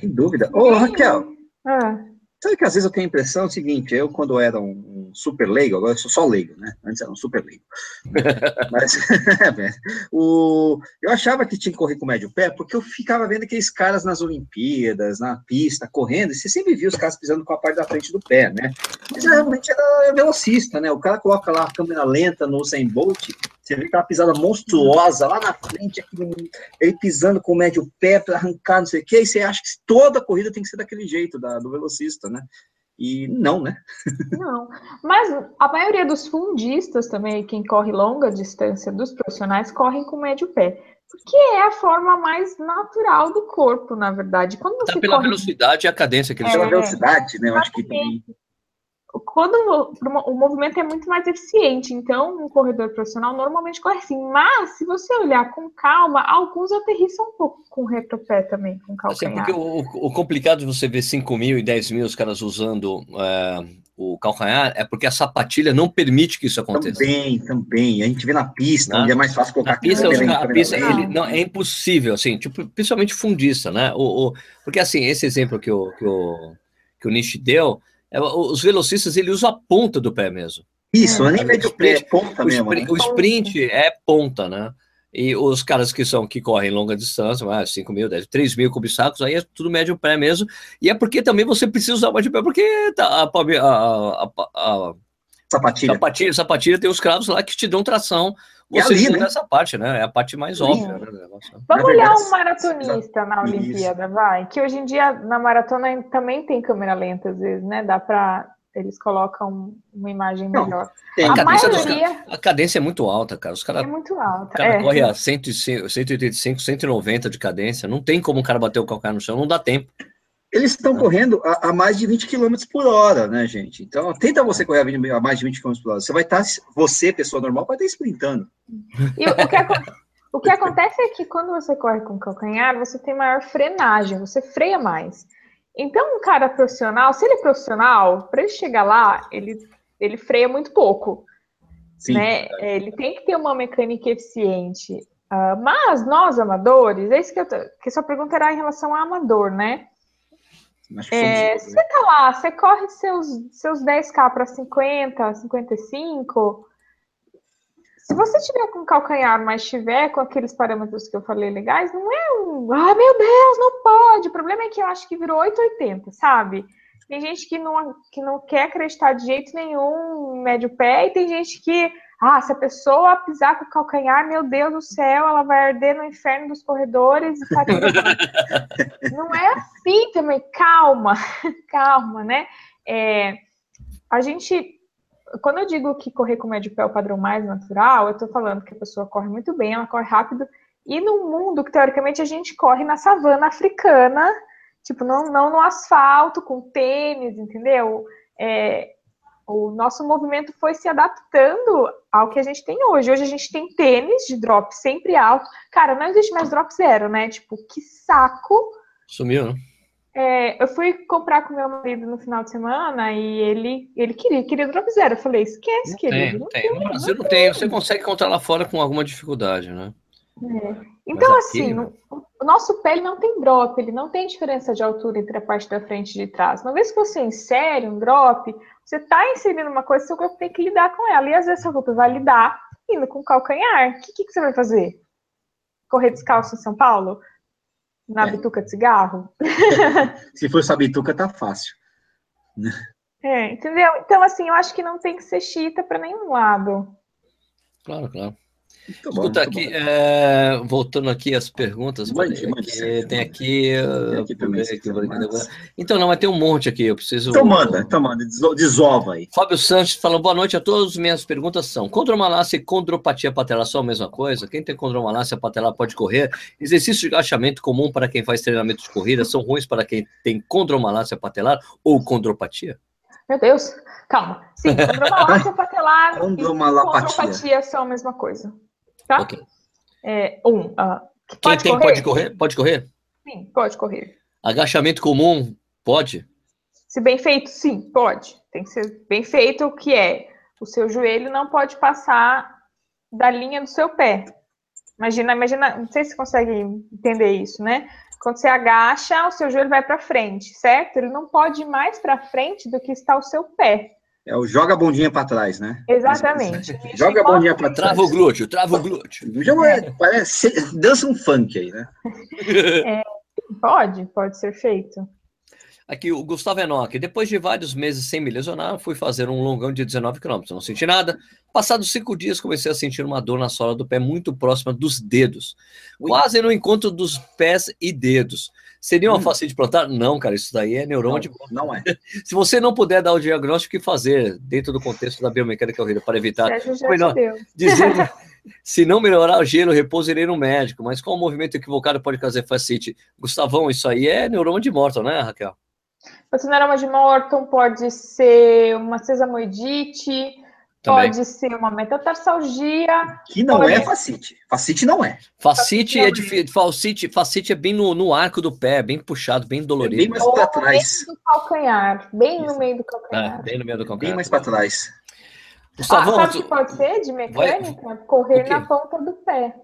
Sem dúvida. Ô, Raquel, ah. sabe que às vezes eu tenho a impressão é o seguinte, eu quando era um, um super leigo, agora eu sou só leigo, né? Antes era um super leigo. Mas o, eu achava que tinha que correr com médio pé, porque eu ficava vendo aqueles caras nas Olimpíadas, na pista, correndo, e você sempre via os caras pisando com a parte da frente do pé, né? Mas realmente era velocista, né? O cara coloca lá a câmera lenta no Usain Bolt, você vê aquela pisada monstruosa lá na frente, aquele, ele pisando com o médio pé para arrancar, não sei o quê, e você acha que toda a corrida tem que ser daquele jeito, da, do velocista, né? E não, né? Não. Mas a maioria dos fundistas também, quem corre longa distância dos profissionais, correm com médio pé. Porque é a forma mais natural do corpo, na verdade. Quando você pela corre... velocidade e a cadência que eles é, Pela velocidade, né? Eu acho que também quando o movimento é muito mais eficiente, então um corredor profissional normalmente corre assim, mas se você olhar com calma, alguns aterrissam um pouco com o retropé também, com calcanhar. Assim, porque o, o, complicado de você ver 5 mil e 10 mil os caras usando é, o calcanhar é porque a sapatilha não permite que isso aconteça. Também, também. A gente vê na pista, não. onde é mais fácil colocar na pista, a, a pista ele, não, é impossível, assim, tipo, principalmente fundista, né? O, o, porque assim, esse exemplo que o, que o, que o Nishi deu os velocistas ele usa a ponta do pé mesmo. Isso, não é nem médio pé, é ponta o mesmo. sprint, né? o sprint é ponta, né? E os caras que são que correm longa distância, ah, 5 mil, 10, 3 mil kubisacos, aí é tudo médio pé mesmo. E é porque também você precisa usar o médio pé, porque tá, a, a, a, a Sapatilha. sapatilha, sapatilha tem os cravos lá que te dão tração. E Você ali, usa né? essa parte, né? É a parte mais Sim. óbvia. Né. Vamos Na olhar um maratonista na isso. Olimpíada, vai. Que hoje em dia na maratona também tem câmera lenta, às vezes, né? Dá para eles colocam uma imagem Não, melhor. Tem. A cadência dos maioria A cadência é muito alta, cara. Os é caras muito o alta. cara É. corre a 105, 185, 190 de cadência. Não tem como o cara bater o calcanhar no chão, não dá tempo. Eles estão correndo a, a mais de 20 km por hora, né, gente? Então, tenta você correr a, 20 a mais de 20 km por hora. Você vai estar, você, pessoa normal, vai estar sprintando. E o que, o que acontece é que quando você corre com calcanhar, você tem maior frenagem, você freia mais. Então, um cara profissional, se ele é profissional, para ele chegar lá, ele, ele freia muito pouco. Sim. né? É, Ele tem que ter uma mecânica eficiente. Ah, mas nós, amadores, é isso que eu tô, que sua pergunta era em relação a amador, né? É, somos- você tá lá, você corre seus, seus 10k para 50, 55. Se você tiver com calcanhar, mas tiver com aqueles parâmetros que eu falei legais, não é um, ah, meu Deus, não pode. O problema é que eu acho que virou 880, sabe? Tem gente que não, que não quer acreditar de jeito nenhum médio pé, e tem gente que, ah, se a pessoa pisar com o calcanhar, meu Deus do céu, ela vai arder no inferno dos corredores e tá Não é assim também, calma, calma, né? É, a gente, quando eu digo que correr com médio pé é o padrão mais natural, eu tô falando que a pessoa corre muito bem, ela corre rápido, e no mundo que teoricamente a gente corre na savana africana, tipo, não, não no asfalto, com tênis, entendeu? É, o nosso movimento foi se adaptando ao que a gente tem hoje. Hoje a gente tem tênis de drop sempre alto. Cara, não existe mais drop zero, né? Tipo, que saco. Sumiu, né? É, eu fui comprar com meu marido no final de semana e ele, ele queria, queria drop zero. Eu falei, esquece, Não querido. tem, não não tem. No Brasil não tem. Você consegue encontrar lá fora com alguma dificuldade, né? Então, Mas aqui, assim, né? o nosso pé ele não tem drop, ele não tem diferença de altura entre a parte da frente e de trás. Uma vez que você insere um drop, você está inserindo uma coisa, seu corpo tem que lidar com ela. E às vezes seu corpo vai lidar indo com calcanhar. O que, que, que você vai fazer? Correr descalço em São Paulo? Na É. bituca de cigarro? Se for sabituca, tá fácil. É, entendeu? Então, assim, eu acho que não tem que ser chita para nenhum lado. Claro, claro. Muito bom, Escuta muito aqui, bom. é, voltando aqui às perguntas, Mande, mande, tem Tem aqui mais. então não, mas tem um monte aqui, eu preciso. Então manda, então manda, deso- desova aí. Fábio Santos falou boa noite a todos. Minhas perguntas são: condromalácia e condropatia patelar são a mesma coisa? Quem tem condromalácia patelar pode correr? Exercícios de agachamento comum para quem faz treinamento de corrida são ruins para quem tem condromalácia patelar ou condropatia? Meu Deus, calma. Sim, condromalácia patelar e Condromalapatia. condropatia são a mesma coisa. Tá? Ok. É, um, ah, Quem pode tem correr? pode correr? Pode correr? Sim, pode correr. Agachamento comum pode? Se bem feito, sim, pode. Tem que ser bem feito, o que é? O seu joelho não pode passar da linha do seu pé. Imagina, imagina, não sei se você consegue entender isso, né? Quando você agacha, o seu joelho vai para frente, certo? Ele não pode ir mais para frente do que está o seu pé. É o joga a bundinha pra trás, né? Exatamente. Joga a bundinha pra trás. Trava o glúteo, trava o glúteo. Joga, parece, dança um funk aí, né? Pode, pode ser feito. Aqui, o Gustavo Enoch. Depois de vários meses sem me lesionar, fui fazer um longão de 19 km. Não senti nada. Passados cinco dias, comecei a sentir uma dor na sola do pé muito próxima dos dedos. Quase no encontro dos pés e dedos. Seria uma Hum. facilidade plantar? Não, cara, isso daí é neuroma de Não, não é. Se você não puder dar o diagnóstico, o que fazer dentro do contexto da biomecânica corrida para evitar? Melhor. Dizendo, se não melhorar o gelo, repouso, irei no médico. Mas qual movimento equivocado pode fazer facite? Gustavão, isso aí é neuroma de Morton, né, Raquel? Você não era uma de Morton, pode ser uma sesamoidite, Também. pode ser uma metatarsalgia. Que não Olha. é facite. Facite não é. Facite é Não, difícil. Facite, facite é bem no, no arco do pé, bem puxado, bem É dolorido. bem mais no trás. do calcanhar, bem no Isso. meio do É, calcanhar. bem no meio do Bem calcanhar. mais pra trás. Ah, Gustavão, sabe o tu- que pode ser de mecânica? Correr O quê? na ponta do pé.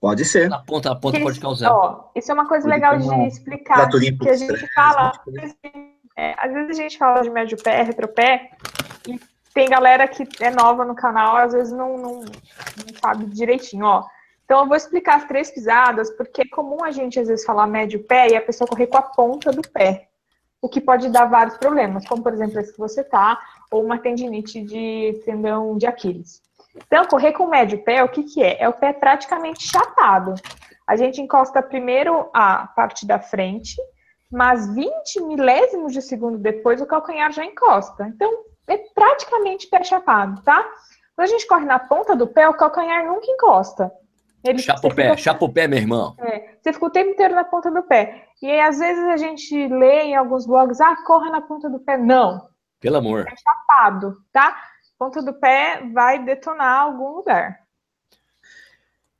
Pode ser. na ponta, na ponta Que pode isso- causar. Ó, isso é uma coisa Pode legal ter uma de explicar, que a gente fala, é, às vezes a gente fala de médio pé, retropé, e tem galera que é nova no canal, às vezes não, não, não sabe direitinho, ó. Então, eu vou explicar as três pisadas, porque é comum a gente, às vezes, falar médio pé e a pessoa correr com a ponta do pé, o que pode dar vários problemas, como, por exemplo, esse que você tá, ou uma tendinite de tendão de Aquiles. Então, correr com médio pé, o que, que é? É o pé praticamente chapado. A gente encosta primeiro a parte da frente, mas 20 milésimos de segundo depois o calcanhar já encosta. Então, é praticamente pé chapado, tá? Quando a gente corre na ponta do pé, o calcanhar nunca encosta. Ele, chapa o pé, fica... chapa o pé, meu irmão. É, você fica o tempo inteiro na ponta do pé. E aí, às vezes a gente lê em alguns blogs, ah, corra na ponta do pé. Não. Pelo amor. É chapado, tá? Ponta do pé vai detonar algum lugar.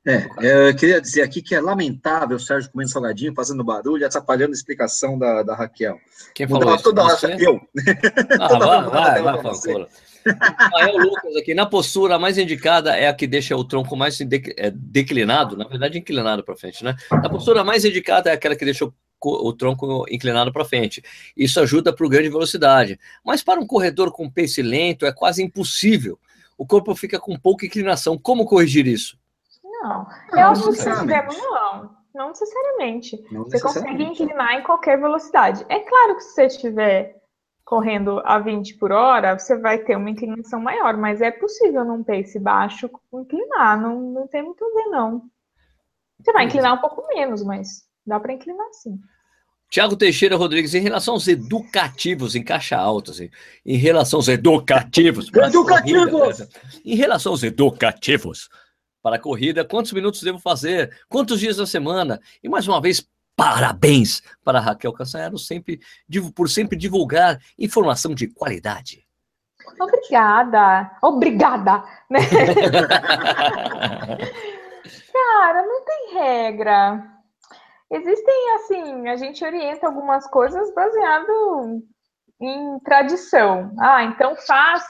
É, eu queria dizer aqui que é lamentável o Sérgio comendo salgadinho, fazendo barulho, atrapalhando a explicação da, da Raquel. Quem falou isso? Toda hora, eu. Ah, vai, vai, vai, vai Rafael Lucas aqui, na postura mais indicada é a que deixa o tronco mais é, declinado, na verdade inclinado para frente, né? A postura mais indicada é aquela que deixa o, o tronco inclinado para frente. Isso ajuda para o ganho de velocidade. Mas para um corredor com pace lento é quase impossível. O corpo fica com pouca inclinação. Como corrigir isso? Não, eu acho que tiver, não, não necessariamente. Não você consegue inclinar em qualquer velocidade. É claro que se você estiver correndo a 20 por hora, você vai ter uma inclinação maior, mas é possível num pace baixo inclinar, não, não tem muito a ver, não. Você vai inclinar um pouco menos, mas dá para inclinar sim. Tiago Teixeira Rodrigues, em relação aos educativos, em caixa alta, assim, em relação aos educativos. Educativos! Corrida, em relação aos educativos, para a corrida, quantos minutos devo fazer, quantos dias da semana. E mais uma vez, parabéns para Raquel Castanharo sempre, por sempre divulgar informação de qualidade. Obrigada, obrigada. Né? Cara, não tem regra. Existem, assim, a gente orienta algumas coisas baseado em tradição. Ah, então faz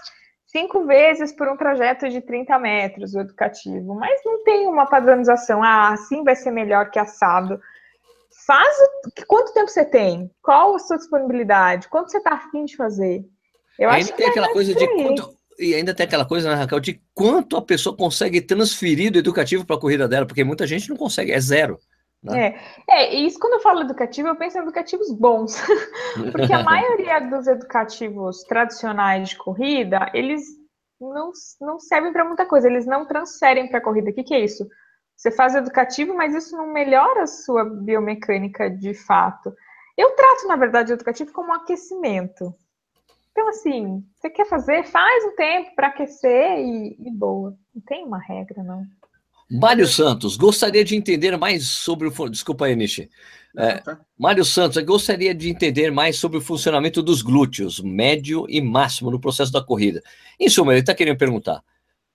cinco vezes por um trajeto de 30 metros, o educativo, mas não tem uma padronização, ah, assim vai ser melhor que assado. Faz o... quanto tempo você tem? Qual a sua disponibilidade? Quanto você está afim de fazer? Eu ainda acho tem aquela coisa de quanto, e ainda tem aquela coisa, né, Raquel, de quanto a pessoa consegue transferir do educativo para a corrida dela, porque muita gente não consegue, é zero. Né? É, é, e isso quando eu falo educativo, eu penso em educativos bons. Porque a maioria dos educativos tradicionais de corrida, eles não, não servem para muita coisa, eles não transferem para a corrida. O que, que é isso? Você faz educativo, mas isso não melhora a sua biomecânica de fato. Eu trato, na verdade, o educativo como um aquecimento. Então, assim, você quer fazer, faz um tempo para aquecer e, e boa. Não tem uma regra, não. Mário Santos, gostaria de entender mais sobre o. Desculpa aí, Nishi. É, tá. Mário Santos, eu gostaria de entender mais sobre o funcionamento dos glúteos, médio e máximo, no processo da corrida. Em suma, ele está querendo perguntar.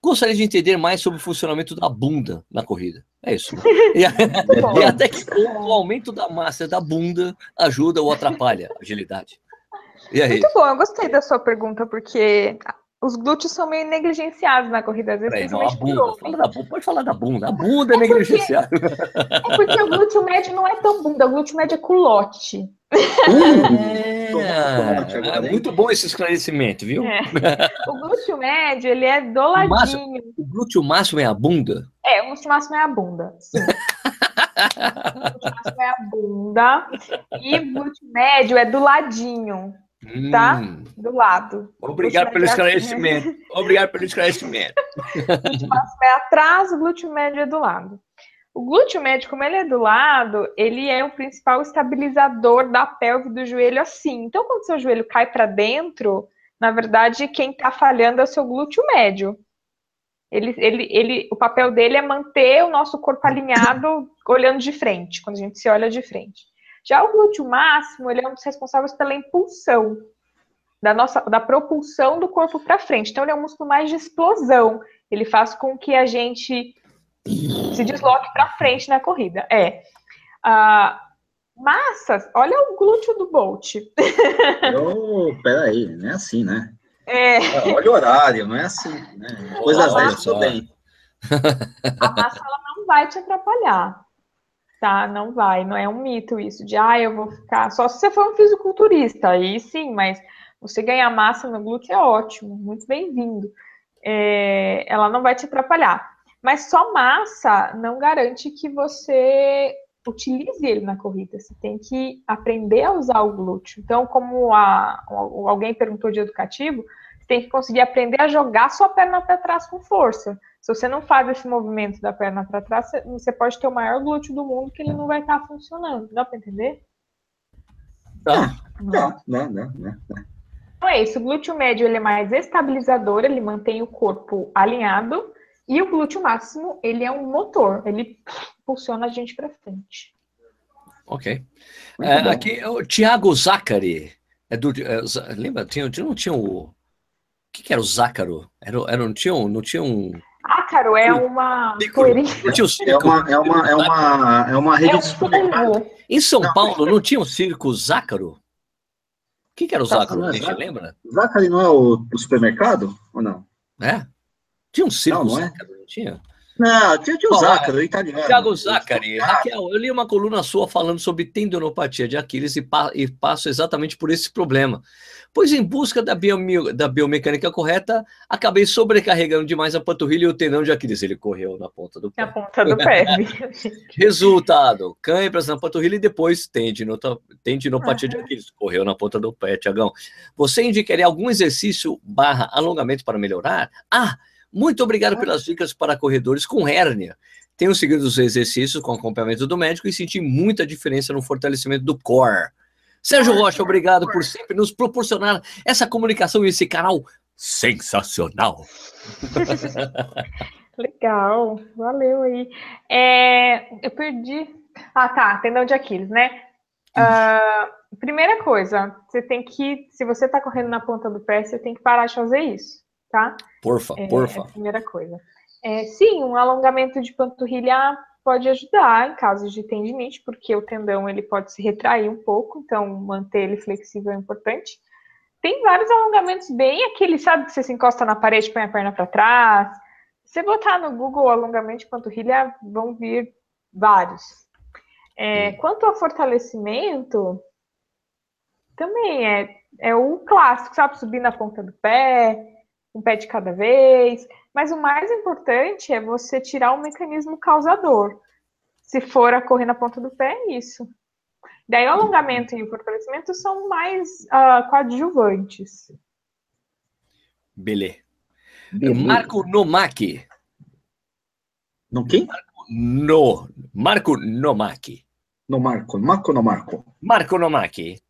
Gostaria de entender mais sobre o funcionamento da bunda na corrida. É isso. E, e até que o aumento da massa da bunda ajuda ou atrapalha a agilidade. E aí? Muito bom, eu gostei da sua pergunta, porque os glúteos são meio negligenciados na corrida, às vezes. Peraí, não, a bunda, fala da, pode falar da bunda. A bunda é, é negligenciada. É porque o glúteo médio não é tão bunda, o glúteo médio é culote. Uh, é, é, muito bom esse esclarecimento, viu? É. O glúteo médio, ele é do ladinho. O, máximo, o glúteo máximo é a bunda? É, o glúteo máximo é a bunda, sim. o glúteo máximo é a bunda. E o glúteo médio é do ladinho tá? Hum. Do lado. Obrigado pelo esclarecimento. Obrigado pelo esclarecimento. o é atrás, o glúteo médio é do lado. O glúteo médio, como ele é do lado, ele é o principal estabilizador da pelve do joelho assim. Então, quando seu joelho cai para dentro, na verdade, quem está falhando é o seu glúteo médio. Ele, ele, ele, o papel dele é manter o nosso corpo alinhado olhando de frente, quando a gente se olha de frente. Já o glúteo máximo, ele é um dos responsáveis pela impulsão, da nossa, da propulsão do corpo para frente. Então, ele é um músculo mais de explosão. Ele faz com que a gente se desloque para frente na corrida. É. Uh, massas, olha o glúteo do Bolt. Oh, peraí, não é assim, né? É. Olha o horário, não é assim. Né? Depois das 10 tudo bem. A massa ela não vai te atrapalhar tá? Não vai, não é um mito isso de, ah, eu vou ficar. Só se você for um fisiculturista, aí sim, mas Você ganhar massa no glúteo é ótimo, muito bem-vindo. É, ela não vai te atrapalhar. Mas só massa não garante que você utilize ele na corrida. Você tem que aprender a usar o glúteo. Então, como a, alguém perguntou de educativo, você tem que conseguir aprender a jogar sua perna para trás com força. Se você não faz esse movimento da perna para trás, você pode ter o maior glúteo do mundo que ele não vai estar tá funcionando. Dá para entender? Tá. Não, não, não, não, Então é isso. O glúteo médio ele é mais estabilizador, ele mantém o corpo alinhado. E o glúteo máximo, ele é um motor. Ele impulsiona a gente para frente. Ok. É, aqui é o Tiago Zacari. É do, é, lembra? Tinha, não tinha o. O que, que era o Zácaro? Era, era, não, tinha um, não tinha um. Ácaro é uma. É uma, é uma, é uma, é uma rede é de supermercado. Em São não, Paulo não tinha um circo Zácaro? O que, que era o tá, Zácaro? É Você lembra? Zácaro não é o, o supermercado? Ou não? É? Tinha um circo não, não é? Zácaro, não tinha? Não, tinha o Zácaro, italiano. Tiago Zacari. Raquel, eu li uma coluna sua falando sobre tendinopatia de Aquiles e, pa e passo exatamente por esse problema. Pois em busca da, biome da biomecânica correta, acabei sobrecarregando demais a panturrilha e o tendão de Aquiles. Ele correu na ponta do pé. Na ponta do pé. Resultado, cãibras na panturrilha e depois tendinopatia uhum. de Aquiles. Correu na ponta do pé, Tiagão. Você indicaria algum exercício barra alongamento para melhorar? Ah, muito obrigado pelas dicas para corredores com hérnia. Tenho seguido os exercícios com acompanhamento do médico e senti muita diferença no fortalecimento do core. Sérgio Rocha, obrigado por sempre nos proporcionar essa comunicação e esse canal sensacional. Legal, valeu aí. É, eu perdi. Ah, tá, tendão de Aquiles, né? Uh, primeira coisa, você tem que, se você tá correndo na ponta do pé, você tem que parar de fazer isso tá? Porfa, é, porfa. É a primeira coisa. É, sim, um alongamento de panturrilha pode ajudar em casos de tendinite, porque o tendão ele pode se retrair um pouco, então manter ele flexível é importante. Tem vários alongamentos bem aquele, sabe, que você se encosta na parede e põe a perna para trás. Se você botar no Google alongamento de panturrilha, vão vir vários. É, quanto ao fortalecimento, também é, é o clássico, sabe? Subir na ponta do pé, um pé de cada vez. Mas o mais importante é você tirar o mecanismo causador. Se for a correr na ponta do pé, é isso. Daí o alongamento e o fortalecimento são mais uh, coadjuvantes. Beleza. Marco Nomaki. No quem? No. Marco Nomaki. No Marco. Marco no Marco. Marco Nomaki.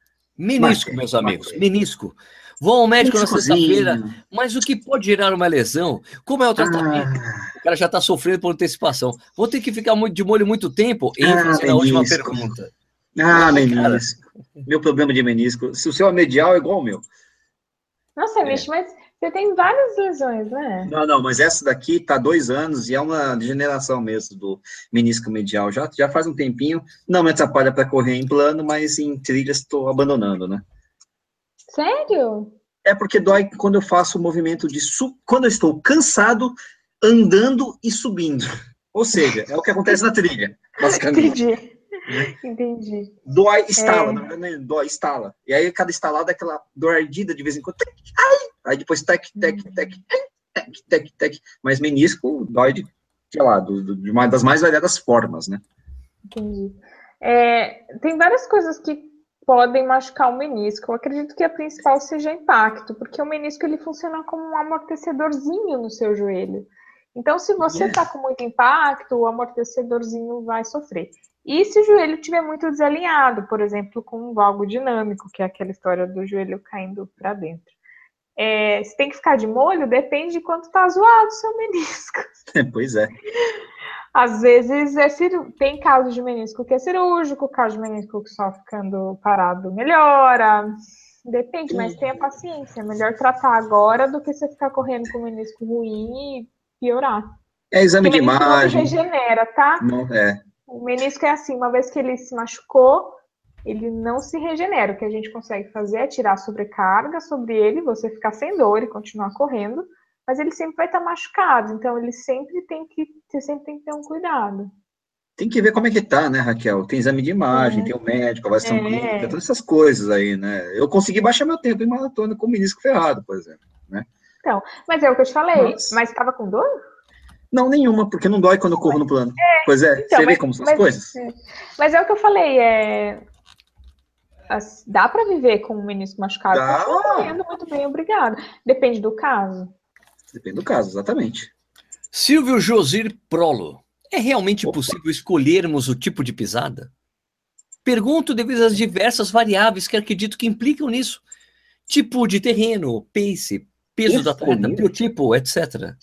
Menisco, meus amigos. Menisco. Vou ao médico na sexta-feira, mas o que pode gerar uma lesão? Como é o tratamento? Ah. O cara já está sofrendo por antecipação. Vou ter que ficar de molho muito tempo? ah, na última pergunta. Ah, menisco. Meu problema de menisco. Se o seu é medial, é igual ao meu. Nossa, é. mas você tem várias lesões, né? Não, não, mas essa daqui tá dois anos e é uma degeneração mesmo do menisco medial. Já, já faz um tempinho. Não me atrapalha para correr em plano, mas em trilhas estou abandonando, né? Sério? É porque dói quando eu faço o movimento de sub... quando eu estou cansado, andando e subindo. Ou seja, é o que acontece na trilha, basicamente. Entendi. Né? Entendi. Dói, estala, é... não é dói, estala. E aí cada estalada é aquela dor ardida de vez em quando. Ai! Aí depois tec, tec, hum. tec, tec, tec, tec. Mas menisco dói de, sei lá, do, de uma das mais variadas formas, né? Entendi. É, tem várias coisas que podem machucar o menisco. Eu acredito que a principal seja impacto, porque o menisco ele funciona como um amortecedorzinho no seu joelho. Então, se você está com muito impacto, o amortecedorzinho vai sofrer. E se o joelho estiver muito desalinhado, por exemplo, com um valgo dinâmico, que é aquela história do joelho caindo para dentro. É, se tem que ficar de molho, depende de quanto está zoado o seu menisco. pois é. Às vezes é cir... tem casos de menisco que é cirúrgico, caso de menisco que só ficando parado melhora. Depende, mas tenha paciência. É melhor tratar agora do que você ficar correndo com o menisco ruim e piorar. É exame de imagem. Não regenera, tá? Não, é. O menisco é assim, uma vez que ele se machucou, ele não se regenera. O que a gente consegue fazer é tirar sobrecarga sobre ele, você ficar sem dor e continuar correndo mas ele sempre vai estar machucado, então ele sempre tem que, você sempre tem que ter um cuidado. Tem que ver como é que tá, né, Raquel? Tem exame de imagem, É. tem o médico, avaliação É. clínica, todas essas coisas aí, né? Eu consegui baixar meu tempo em maratona com o menisco ferrado, por exemplo. Mas é o que eu te falei. Nossa. Mas estava com dor? Não, nenhuma, porque não dói quando eu corro no plano. pois é, então, você vê mas- como são mas- as coisas? Mas é o que eu falei, é. as- Dá para viver com o menisco machucado? Dá. Correndo muito bem, obrigado. Depende do caso. Depende do caso, exatamente. Silvio Josir Prolo. É realmente possível escolhermos o tipo de pisada? Pergunto devido às diversas variáveis que acredito que implicam nisso. Tipo de terreno, pace, peso do atleta, Escolher? biotipo, etc.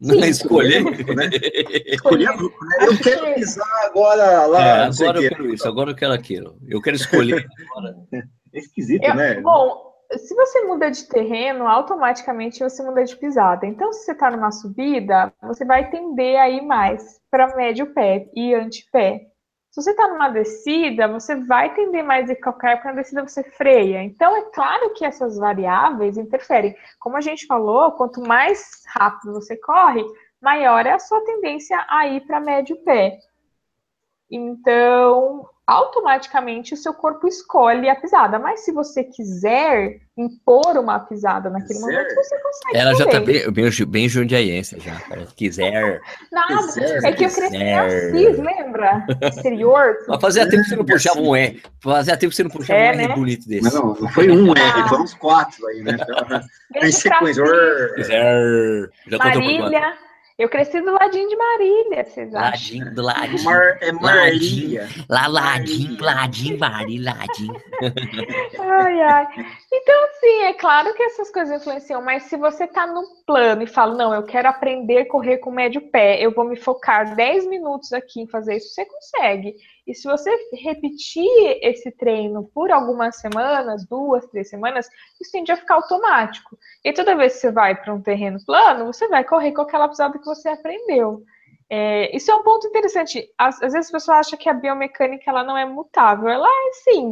Não é escolher? né? Grupo, né? Eu quero pisar agora lá, É, agora eu quero isso, agora eu quero aquilo. Eu quero escolher agora. É esquisito, Eu- né? Bom, se você muda de terreno, automaticamente você muda de pisada. Então, se você está numa subida, você vai tender a ir mais para médio pé e antepé. Se você está numa descida, você vai tender mais a calcaia, porque na descida você freia. Então, é claro que essas variáveis interferem. Como a gente falou, quanto mais rápido você corre, maior é a sua tendência a ir para médio pé. Então, automaticamente o seu corpo escolhe a pisada. Mas se você quiser impor uma pisada naquele Quiser. momento, você consegue. Ela já tá bem, bem, bem jundiaiense já, cara. Quiser. Nada. Quiser, É que eu cresci em. Assis, lembra? Exterior. Mas fazia tempo que você não puxava um E. Fazia tempo que você não puxava É, um R né? bonito desse. Mas não, não foi um R, Ah. foram uns quatro aí, né? Em Desde sequência. Quiser. Já quanto? Marília. Eu cresci do ladinho de Marília, vocês acham? Ladinho, do ladinho. Mar, é Marília. Lá, ladinho, ladinho, Mari, ladinho. Ai, ai. Então, assim, é claro que essas coisas influenciam, mas se você tá no plano e fala, não, eu quero aprender a correr com médio pé, eu vou me focar 10 minutos aqui em fazer isso, você consegue. E se você repetir esse treino por algumas semanas, duas, três semanas, isso tende a ficar automático. E toda vez que você vai para um terreno plano, você vai correr com aquela pisada que você aprendeu. É, isso é um ponto interessante. Às, às vezes a pessoa acha que a biomecânica ela não é mutável. Ela é sim,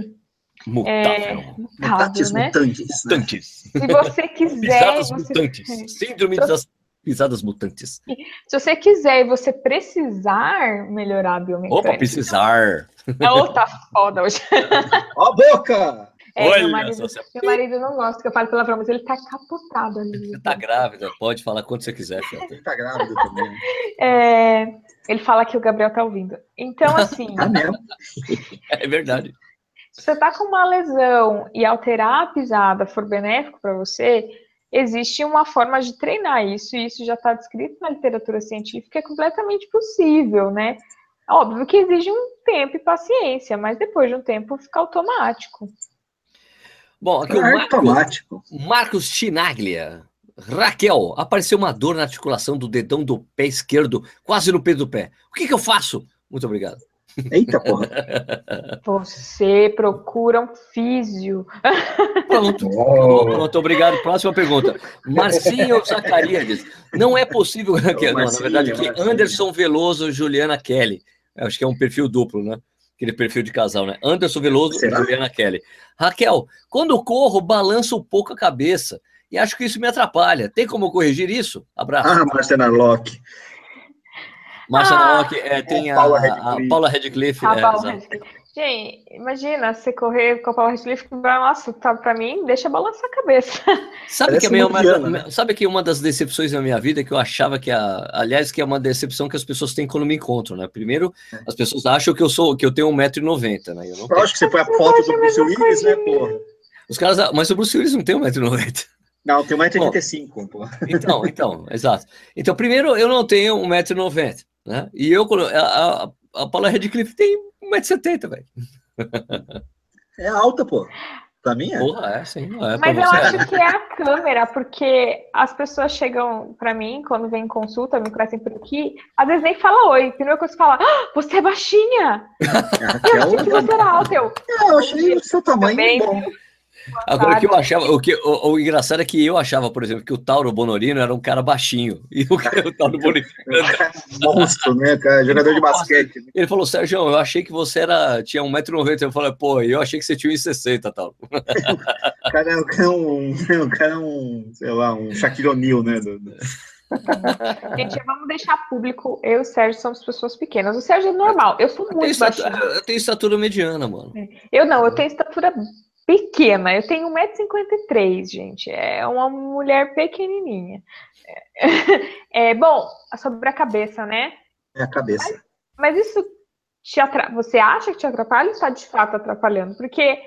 Mutável. mutável, Mutantes, né? mutantes. Né? Mutantes. Se você quiser, Pisadas você- mutantes. Síndrome das pisadas mutantes. se você quiser e você precisar melhorar a biomecânica. Opa, precisar. Oh, tá foda hoje. Ó a boca! É, Olha meu, marido, você meu marido não gosta que eu fale palavrão, mas ele tá capotado ali. Você tá grávida, pode falar quando você quiser, Fiota. Ele tá grávido também. né? É, ele fala que o Gabriel tá ouvindo. Então, assim, Ah, mesmo? É verdade. se você tá com uma lesão e alterar a pisada for benéfico para você, existe uma forma de treinar isso, e isso já está descrito na literatura científica, é completamente possível, né? Óbvio que exige um tempo e paciência, mas depois de um tempo fica automático. Bom, aqui o É Marcos, automático. Marcos Chinaglia. Raquel, apareceu uma dor na articulação do dedão do pé esquerdo, quase no peito do pé. O que, que eu faço? Muito obrigado. Eita porra. Você procura um físio. Pronto. Oh. Pronto, obrigado. Próxima pergunta. Marcinho Zacarias. Não é possível. Aqui, não, na verdade, aqui, Marcinho. Anderson Veloso, Juliana Kelly. Eu acho que é um perfil duplo, né? Aquele perfil de casal, né? Anderson Veloso, Será? Juliana Kelly. Raquel, quando corro, balanço um pouco a cabeça. E acho que isso me atrapalha. Tem como corrigir isso? Abraço. Ah, Marcena Locke. Márcia Ah, Naoki, é, tem a, Paula a Radcliffe. Paula Radcliffe. A é, Paula exato. Radcliffe. Gente, imagina você correr com a Paula Radcliffe, nossa, tá, pra mim, deixa balançar a cabeça. Sabe Parece que, a minha, uma né? sabe que uma das decepções na minha vida é que eu achava que a. Aliás, que é uma decepção que as pessoas têm quando me encontram, né? Primeiro, É. as pessoas acham que eu sou que eu tenho 1,90m, né? Eu não tenho. Lógico que você põe a foto do a Bruce Willis, né, porra? Os caras. Mas o Bruce Willis não tem 1,90m. Não, tem 1,85m, pô. Então, então, exato. Então, primeiro, eu não tenho 1,90m, né? E eu, a, a, a Paula Radcliffe tem 1,70m, velho. É alta, pô. Pra mim é. Porra, é, sim. É, Mas eu você. acho que é a câmera, porque as pessoas chegam pra mim, quando vem em consulta, me conhecem por aqui, às vezes nem fala oi. Primeira coisa que fala, ah, você é baixinha! A Eu achei que você era alta. Eu, É, eu achei o seu tamanho bom. Agora, o que eu achava, o, que, o, o engraçado é que eu achava, por exemplo, que o Tauro Bonorino era um cara baixinho. E o, o Tauro Bonorino. Monstro, né, cara? Jogador de basquete. né? Ele falou, Sérgio, eu achei que você era, tinha 1,90m. Eu falei, pô, eu achei que você tinha 1,60m, Tauro. O cara, é- o cara é um, o cara é um, sei lá, um Shaquille O'Neal, né? do- do- Gente, vamos deixar público. Eu e o Sérgio somos pessoas pequenas. O Sérgio é normal. Eu sou muito estatura, baixinha. eu tenho estatura mediana, mano. Eu não, eu tenho estatura pequena. Eu tenho 1,53m, gente. É uma mulher pequenininha. É, bom, sobre a cabeça, né? É a cabeça. Mas isso te atra... você acha que te atrapalha ou está de fato atrapalhando? Porque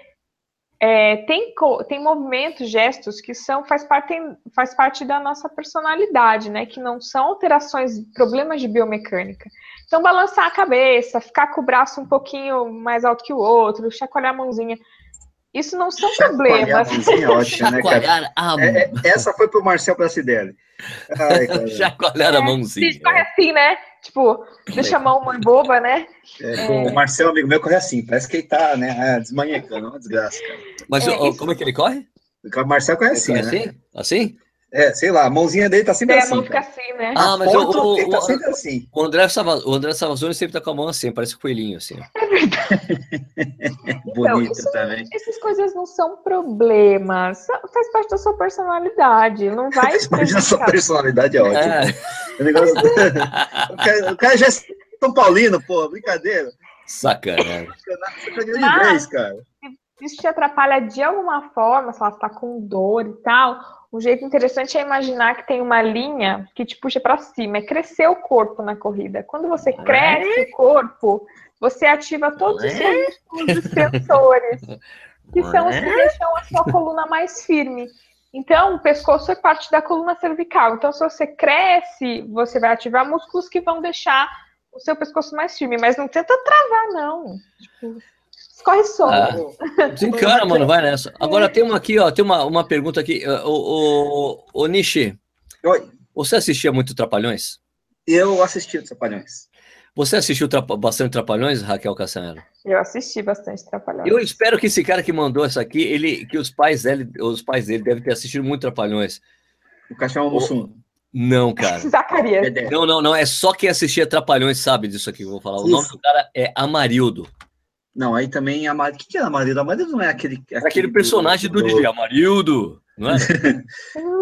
é, tem, co... tem movimentos, gestos que são faz parte, faz parte da nossa personalidade, né? Que não são alterações, problemas de biomecânica. Então, balançar a cabeça, ficar com o braço um pouquinho mais alto que o outro, chacoalhar a mãozinha. Isso não são problemas. é né, cara? Chacoalhar a, É, é, essa foi pro Marcel. Ai, cara. chacoalhar a mãozinha. Corre assim, né? Tipo, deixa a mão mãe boba, né? É, O Marcel, amigo meu, corre assim. Parece que ele tá, né, desmanhecando. É uma desgraça, cara. Mas É, ó, como é que ele corre? O Marcel corre assim, né? corre assim? É, sei lá, a mãozinha dele tá sempre a assim. mão fica cara. assim, né? Ah, mas o- o- ele tá o- sempre assim. O André, Sava- o André Savazone sempre tá com a mão assim, parece um coelhinho, assim. Bonito isso- também. Essas coisas não são problemas. Faz parte da sua personalidade. Não vai Imagina a sua prejudicar. personalidade é ótima. É, O, negócio- o cara, o cara já é São Paulino, pô, brincadeira. sacanagem. Sacaneou de Ah. vez, cara. isso te atrapalha de alguma forma, se ela está com dor e tal, um jeito interessante é imaginar que tem uma linha que te puxa para cima, é crescer o corpo na corrida. Quando você cresce o corpo, você ativa todos os seus músculos e sensores, que são os que deixam a sua coluna mais firme. Então, o pescoço é parte da coluna cervical. Então, se você cresce, você vai ativar músculos que vão deixar o seu pescoço mais firme, mas não tenta travar, não. Tipo, escorre solto. Ah, desencana, mano, vai nessa. Agora tem uma aqui, ó, tem uma, uma pergunta aqui. O, o, o Nishi, Oi, você assistia muito Trapalhões? eu assisti Trapalhões. Você assistiu Trapa- bastante Trapalhões, Raquel Cassanero? Eu assisti bastante Trapalhões. Eu espero que esse cara que mandou essa aqui, ele, que os pais dele, os pais dele devem ter assistido muito Trapalhões. O Cachorro Mussum. Não, cara. Zacarias. É, Não, não, não. É só quem assistia Trapalhões sabe disso aqui que eu vou falar. O nome Isso. do cara é Amarildo. Não, aí também a Maria. O que, que é a Maria? A Maria não é aquele. É aquele personagem do DJ, Amarildo. Não é?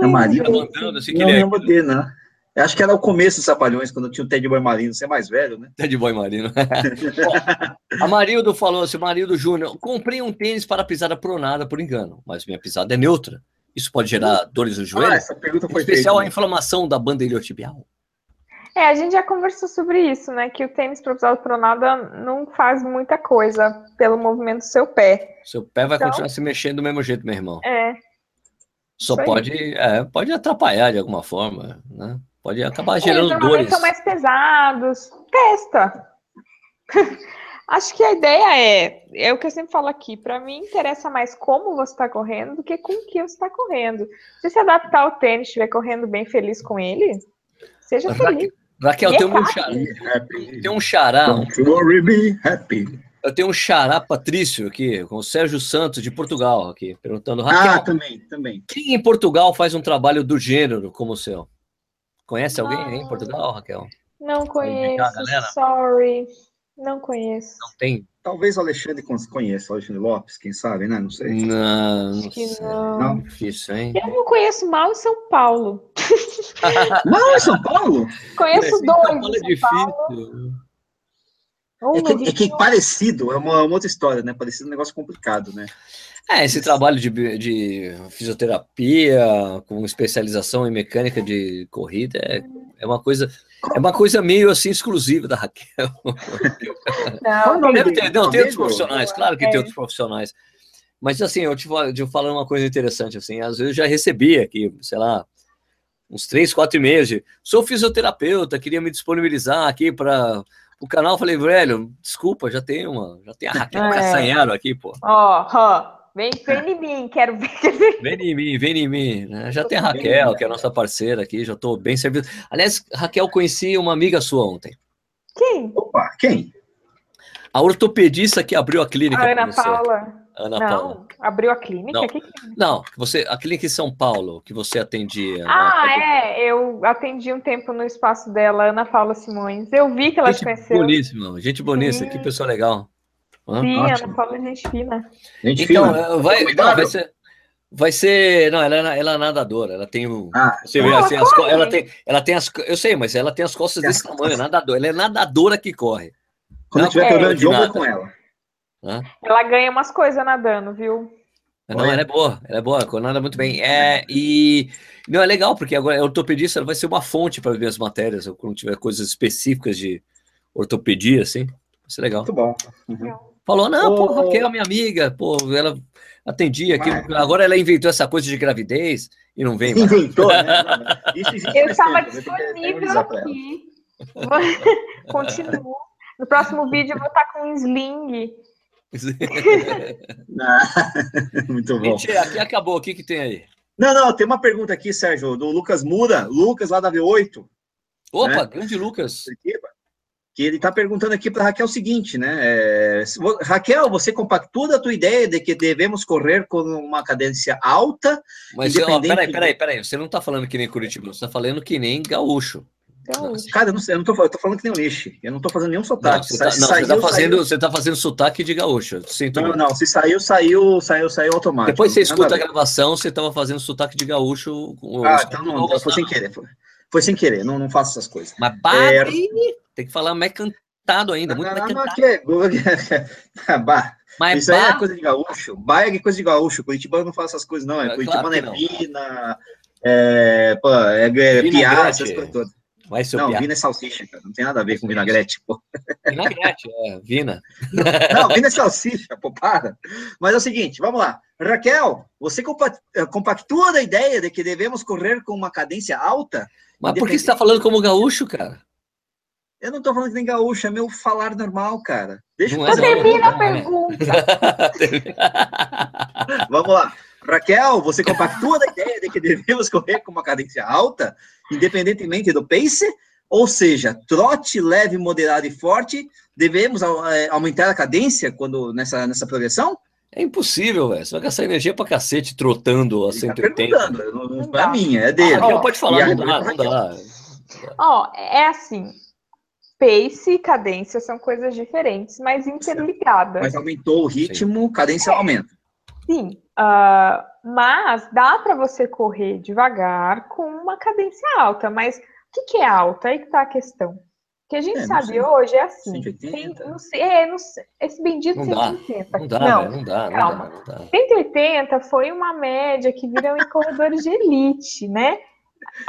É Maria. Tava andando assim, que Não ele é lembro dele, né? Eu acho que era o começo dos Trapalhões, quando tinha o Ted Boy Marino. Você é mais velho, né? Ted Boy Marino. Ó, Amarildo falou assim, Amarildo Júnior, comprei um tênis para pisada pronada por engano, mas minha pisada é neutra. Isso pode gerar dores no Ah, joelho? essa pergunta em foi especial a feita. inflamação da banda iliotibial. É, a gente já conversou sobre isso, né? Que o tênis improvisado pronada não faz muita coisa pelo movimento do seu pé. Seu pé vai Então- continuar se mexendo do mesmo jeito, meu irmão. É, Só pode, é, pode atrapalhar de alguma forma, né? Pode acabar eles gerando normalmente dores. são mais pesados. Testa. Acho que a ideia é, é o que eu sempre falo aqui, para mim interessa mais como você está correndo do que com o que você está correndo. Se se adaptar ao tênis, estiver correndo bem feliz com ele, seja feliz. Raquel, E tem é um, xará, tem um xará, Don't worry, be happy. eu tenho um xará Patrício aqui, com o Sérgio Santos de Portugal aqui, perguntando, Ah, Raquel, também, também. quem em Portugal faz um trabalho do gênero como o seu? Conhece alguém aí em Ah. Portugal, Raquel? Não conheço, galera. sorry. Não conheço. Não tem? Talvez o Alexandre con- conheça, o Alexandre Lopes, quem sabe, né? Não sei. Não, não sei. não. Não? Difícil, hein? Eu não conheço mal em São Paulo. Não, é São Paulo? Conheço São Paulo dois é em São Paulo. difícil. Um É que, é que parecido, é uma, uma outra história, né? Parecido é um negócio complicado, né? É, esse trabalho de, de fisioterapia com especialização em mecânica de corrida é, é uma coisa é uma coisa meio assim exclusiva da Raquel. Não, Não, Deve ter, não, tem outros profissionais, claro que É. tem outros profissionais. Mas assim, eu te, te falando uma coisa interessante, assim, às vezes eu já recebi aqui, sei lá, uns três, quatro e-mails de sou fisioterapeuta, queria me disponibilizar aqui para o canal. Falei, velho, desculpa, já tem uma, já tem a Raquel É. Castanharo aqui, pô. Ó, ó, vem, vem em mim, quero ver. Vem em mim, vem em mim. né? Já tem a Raquel, que é a nossa parceira aqui, já estou bem servido. Aliás, Raquel, conheci uma amiga sua ontem. Quem? Opa, quem? A ortopedista que abriu a clínica A Ana você. Paula. Ana não, Paula. abriu a clínica? Não. Que que- Não, você, a clínica em São Paulo, que você atendia. Ah, né? é. Eu atendi um tempo no espaço dela, Ana Paula Simões. Eu vi que ela te Gente conheceu. boníssima, gente boníssima, Sim. que pessoa legal. Sim, Ótimo. Ana Paula é gente fina. Gente Então, fina. eh, vai, não, vai ser. Vai ser. Não, ela, é ela é nadadora. Ela tem o. Ah, você vê, assim, as, ela, tem, ela tem as. Eu sei, mas ela tem as costas desse tamanho, nadadora. Ela é nadadora que corre. Quando não, tiver problema de ombro é com ela. Hã? Ela ganha umas coisas nadando, viu? Não, ela é boa, ela é boa, nada muito bem. É, e não é legal, porque agora a ortopedista vai ser uma fonte para ver as matérias, quando tiver coisas específicas de ortopedia, assim. Vai ser legal. Muito bom. Uhum. Falou, não, pô, Raquel, minha amiga, pô, ela atendia aqui. Agora ela inventou essa coisa de gravidez e não vem mais. Inventou, né? Isso existe Eu estava disponível aqui. Continuo. No próximo vídeo eu vou estar com um sling Muito bom. Mentira, aqui acabou. O que, que tem aí? Não, não, tem uma pergunta aqui, Sérgio, do Lucas Muda, Lucas lá da V8. Opa, né? grande Lucas. Que ele está perguntando aqui para Raquel o seguinte, né? É, Raquel, você compactua a tua ideia de que devemos correr com uma cadência alta? Mas, ó, peraí, peraí, peraí, você não está falando que nem Curitiba, você está falando que nem gaúcho. Então, cara, eu não, sei, eu não tô, eu tô falando que nem o lixo. Eu não tô fazendo nenhum sotaque. Não, você, tá, não, saiu, você, tá fazendo, você tá fazendo sotaque de gaúcho. Sinto não, não, se saiu, saiu, saiu, saiu automático. Depois você escuta a gravação, você tava fazendo sotaque de gaúcho. Ah, então não, foi sem querer. Foi, foi, sem querer, não, não faço essas coisas. Mas é... tem que falar mais cantado ainda, muito mais cantado. Que... bah. Mas Isso bah... aí é coisa de gaúcho. Bah é coisa de gaúcho. Curitiba não faz essas coisas, não. É, Curitiba claro é Pina, é, pô, é, é piada, essas coisas todas. Vai ser não, Vina é salsicha, cara. Não tem nada a ver com vinagrete, pô. Vinagrete, é, Vina. Não, Vina é salsicha, pô, para. Mas é o seguinte, vamos lá. Raquel, você eh, compactua da ideia de que devemos correr com uma cadência alta? Mas por que você está falando como gaúcho, cara? Eu não estou falando que nem gaúcho, é meu falar normal, cara. Deixa eu é termina a é. pergunta. vamos lá. Raquel, você compactua da ideia de que devemos correr com uma cadência alta, independentemente do pace? Ou seja, trote leve, moderado e forte, devemos é, aumentar a cadência quando nessa, nessa progressão? É impossível, velho. Você vai gastar energia pra cacete trotando a 180. Tá não, não, é minha, é dele. Ah, pode falar, não dá, não dá. Ó, é assim, pace e cadência são coisas diferentes, mas interligadas. Mas aumentou o ritmo, Sim. cadência é. aumenta. Sim, uh, mas dá para você correr devagar com uma cadência alta. Mas o que, que é alta? Aí que está a questão. O que a gente é, sabe sei. hoje é assim. 180? Tem, não sei, é, não sei, esse bendito não 180. Dá, não dá, não, não dá. Calma. Não dá, não dá. 180 foi uma média que viram em corredores de elite, né?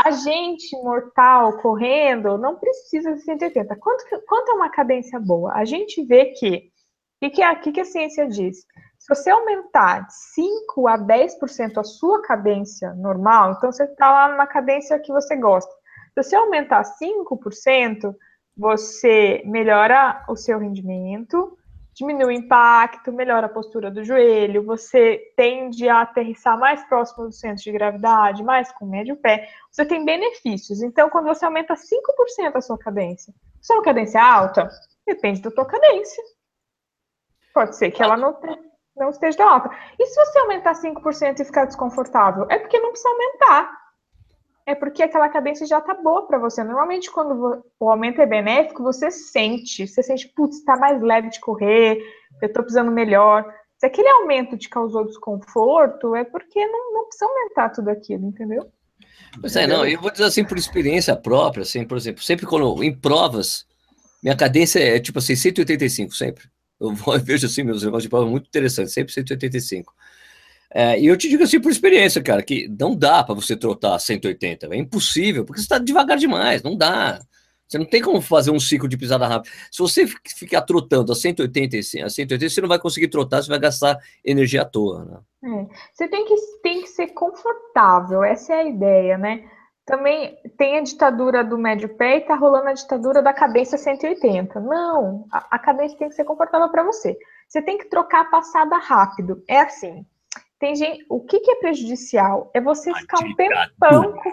A gente mortal correndo não precisa de 180. Quanto, quanto é uma cadência boa? A gente vê que. O que, que, a, que, que a ciência diz? Se você aumentar de 5 a 10% a sua cadência normal, então você está lá numa cadência que você gosta. Se você aumentar 5%, você melhora o seu rendimento, diminui o impacto, melhora a postura do joelho, você tende a aterrissar mais próximo do centro de gravidade, mais com o médio pé. Você tem benefícios. Então, quando você aumenta 5% a sua cadência, se é uma cadência alta, depende da tua cadência. Pode ser que ela não tenha não esteja alta. E se você aumentar 5% e ficar desconfortável? É porque não precisa aumentar. É porque aquela cadência já tá boa para você. Normalmente, quando o aumento é benéfico, você sente. Você sente, putz, tá mais leve de correr, eu tô precisando melhor. Se aquele aumento te causou desconforto, é porque não, não precisa aumentar tudo aquilo, entendeu? Pois é, não, eu vou dizer assim por experiência própria, assim, por exemplo, sempre quando em provas, minha cadência é tipo assim, 185 sempre. Eu, vejo assim meus negócios de prova muito interessantes, sempre 185. É, e eu te digo assim por experiência, cara, que não dá para você trotar 180, é impossível, porque você está devagar demais, não dá. Você não tem como fazer um ciclo de pisada rápida. Se você ficar trotando a 180, a 180, você não vai conseguir trotar, você vai gastar energia à toa. Né? É. Você tem que, tem que ser confortável, essa é a ideia, né? Também tem a ditadura do médio pé e tá rolando a ditadura da cadência 180. Não, a, a cadência tem que ser confortável para você. Você tem que trocar a passada rápido. É assim. Tem gente, o que, que é prejudicial? É você ficar um tempão com,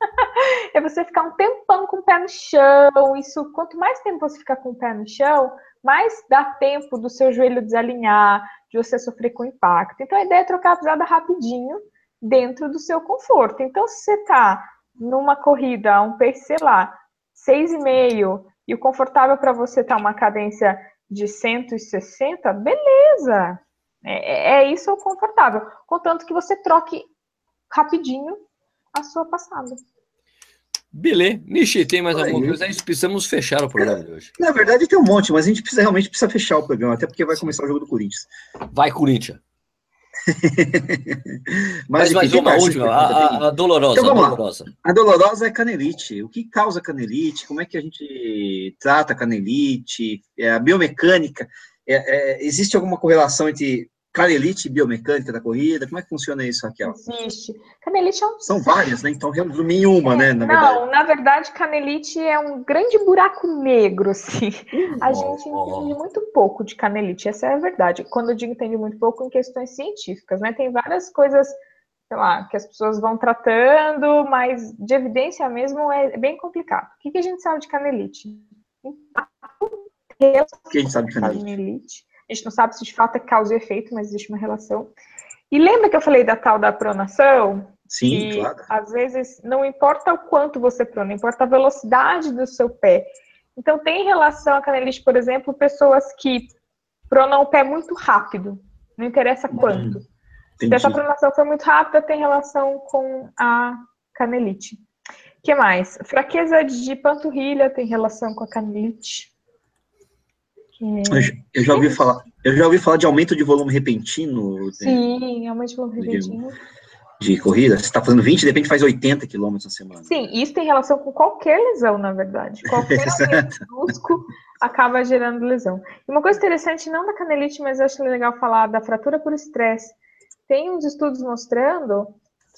é você ficar um tempão com o pé no chão. Isso, quanto mais tempo você ficar com o pé no chão, mais dá tempo do seu joelho desalinhar, de você sofrer com impacto. Então a ideia é trocar a pisada rapidinho dentro do seu conforto. Então, se você está numa corrida, um pace, sei lá, 6,5 e o confortável para você tá uma cadência de 160, beleza. É, é isso confortável, contanto que você troque rapidinho a sua passada. Beleza. Nishi, tem mais alguma coisa? A gente precisamos fechar o programa de hoje. Na verdade, tem um monte, mas a gente precisa, realmente precisa fechar o programa, até porque vai começar o jogo do Corinthians. Vai, Corinthians. mas, mas mais uma última, a, a, a, dolorosa. Então, a dolorosa. A dolorosa é canelite. O que causa canelite? Como é que a gente trata canelite? É, a biomecânica. É, é, existe alguma correlação entre canelite biomecânica da corrida? Como é que funciona isso, Raquel? Existe. Canelite é um... São várias, né? Então, resumir em uma, né? Na verdade. Não, na verdade, canelite é um grande buraco negro, assim. A oh, gente entende muito pouco de canelite, essa é a verdade. Quando eu digo entende muito pouco, em questões científicas, né? Tem várias coisas, sei lá, que as pessoas vão tratando, mas de evidência mesmo é bem complicado. O que, que a gente sabe de canelite? O que a gente sabe de canelite? canelite a gente não sabe se de fato é causa e efeito, mas existe uma relação. E lembra que eu falei da tal da pronação? Sim, que, claro. Às vezes não importa o quanto você prona, importa a velocidade do seu pé. Então tem relação a canelite, por exemplo, pessoas que pronam o pé muito rápido, não interessa hum, quanto. Se essa pronação for muito rápida, tem relação com a canelite. O que mais? Fraqueza de panturrilha tem relação com a canelite. Eu já ouvi falar, eu já ouvi falar de aumento de volume repentino. Sim, né? aumento de volume repentino. De, de corrida, você está fazendo 20, de repente faz 80 quilômetros na semana. Sim, isso tem relação com qualquer lesão, na verdade. Qualquer músculo acaba gerando lesão. E uma coisa interessante, não da canelite, mas eu acho legal falar da fratura por estresse. Tem uns estudos mostrando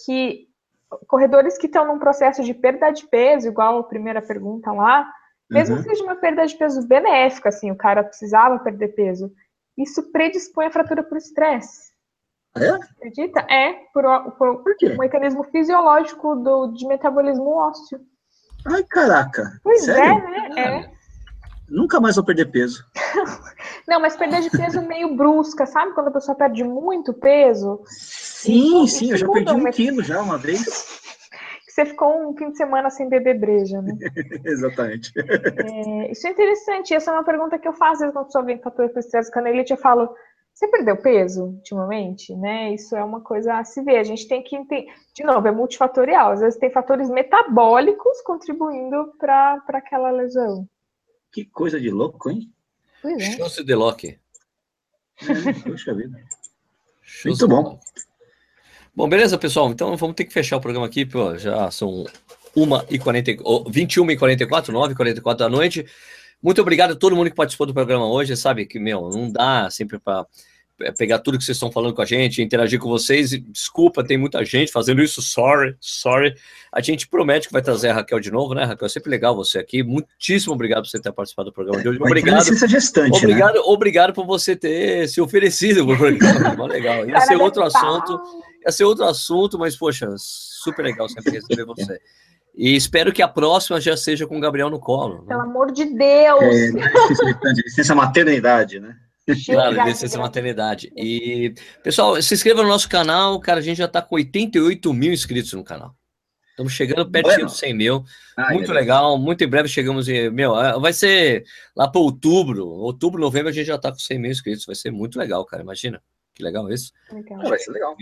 que corredores que estão num processo de perda de peso, igual a primeira pergunta lá, mesmo uhum. que seja uma perda de peso benéfica, assim, o cara precisava perder peso, isso predispõe a fratura por estresse. É? Acredita? É, por, por, por um mecanismo fisiológico do, de metabolismo ósseo. Ai, caraca. Pois é, Sério? é, né? É. Nunca mais vou perder peso. Não, mas perder de peso meio brusca, sabe? Quando a pessoa perde muito peso. Sim, sim, eu já perdi um quilo já uma vez você ficou um fim de semana sem beber breja, né? Exatamente. É, isso é interessante. Essa é uma pergunta que eu faço, às vezes, quando a pessoa vem com fator estresse canelite, eu falo, você perdeu peso ultimamente? Né? Isso é uma coisa a se ver. A gente tem que entender. De novo, é multifatorial. Às vezes tem fatores metabólicos contribuindo para aquela lesão. Que coisa de louco, hein? Pois é. Chance de Locke. É, puxa vida. Muito bom. Bom, beleza, pessoal. Então vamos ter que fechar o programa aqui, pô, já são 1h40, 21h44, 9h44 da noite. Muito obrigado a todo mundo que participou do programa hoje. Sabe que, meu, não dá sempre para pegar tudo que vocês estão falando com a gente, interagir com vocês. Desculpa, tem muita gente fazendo isso. Sorry, sorry. A gente promete que vai trazer a Raquel de novo, né, Raquel? É sempre legal você aqui. Muitíssimo obrigado por você ter participado do programa de hoje. Obrigado. Gestante, obrigado, né? obrigado por você ter se oferecido legal. Ia ser outro assunto. Ia ser outro assunto, mas, poxa, super legal sempre receber você. E espero que a próxima já seja com o Gabriel no colo. Né? Pelo amor de Deus! É, licença maternidade, né? Claro, licença maternidade. E, pessoal, se inscreva no nosso canal. Cara, a gente já está com 88 mil inscritos no canal. Estamos chegando pertinho dos 100 mil. Ai, muito legal. Muito em breve chegamos em. Meu, é, vai ser lá para outubro. Outubro, novembro, a gente já está com 100 mil inscritos. Vai ser muito legal, cara. Imagina. Que legal isso. Legal. Vai ser legal.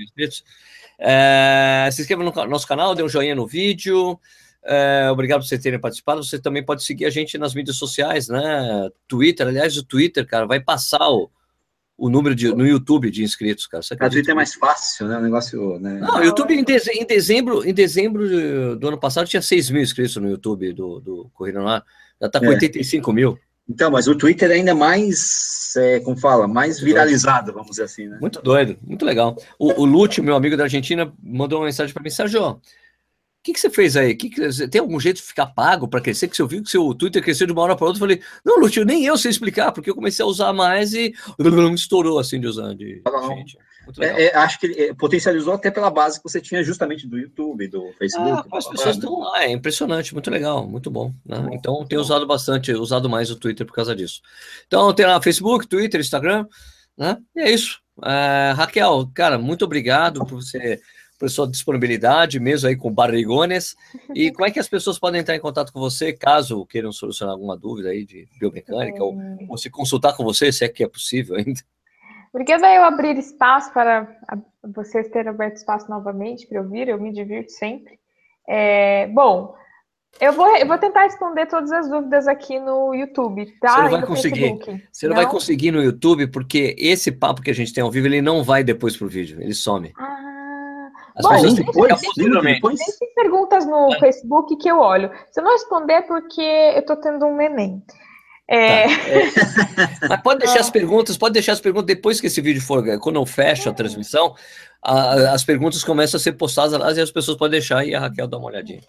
É, se inscreva no nosso canal, dê um joinha no vídeo. É, obrigado por vocês terem participado. Você também pode seguir a gente nas mídias sociais, né? Twitter, aliás, o Twitter, cara, vai passar o, o número de, no YouTube de inscritos, cara. Você o Twitter é mais fácil, né? O negócio. Né? Não, o YouTube em, deze, em, dezembro, em dezembro do ano passado tinha 6 mil inscritos no YouTube do, do Corrida no Ar. Já está com é. 85 mil. Então, mas o Twitter é ainda mais, é, como fala, mais viralizado, vamos dizer assim, né? Muito doido, muito legal. O, o Lúcio, meu amigo da Argentina, mandou uma mensagem para mim, Sérgio, que, que você fez aí? Que que, tem algum jeito de ficar pago para crescer? Que você viu que seu Twitter cresceu de uma hora para outra? Eu falei, não, Lúcio, nem eu sei explicar, porque eu comecei a usar mais e estourou assim de usar. De, gente. É, é, acho que é, potencializou até pela base que você tinha justamente do YouTube, do Facebook. Ah, as pessoas estão lá, é impressionante, muito legal, muito bom. Né? Então, tenho usado bastante, usado mais o Twitter por causa disso. Então, tem lá Facebook, Twitter, Instagram, né? E é isso. É, Raquel, cara, muito obrigado por você por sua disponibilidade, mesmo aí com barrigones. E como é que as pessoas podem entrar em contato com você, caso queiram solucionar alguma dúvida aí de biomecânica, ou, ou se consultar com você, se é que é possível ainda? Porque eu abrir espaço para vocês terem aberto espaço novamente para eu vir, eu me divirto sempre. É, bom, eu vou, eu vou tentar responder todas as dúvidas aqui no YouTube, tá? Você não vai conseguir. Facebook. Você não, não, vai conseguir no YouTube, porque esse papo que a gente tem ao vivo, ele não vai depois pro vídeo, ele some. Ah, As bom, pessoas depois, depois, Tem perguntas no é. Facebook que eu olho. Se eu não responder é porque eu tô tendo um neném. É... Tá. Mas pode deixar as perguntas, pode deixar as perguntas depois que esse vídeo for, quando eu fecho a transmissão, a, as perguntas começam a ser postadas lá e as pessoas podem deixar e a Raquel dá uma olhadinha.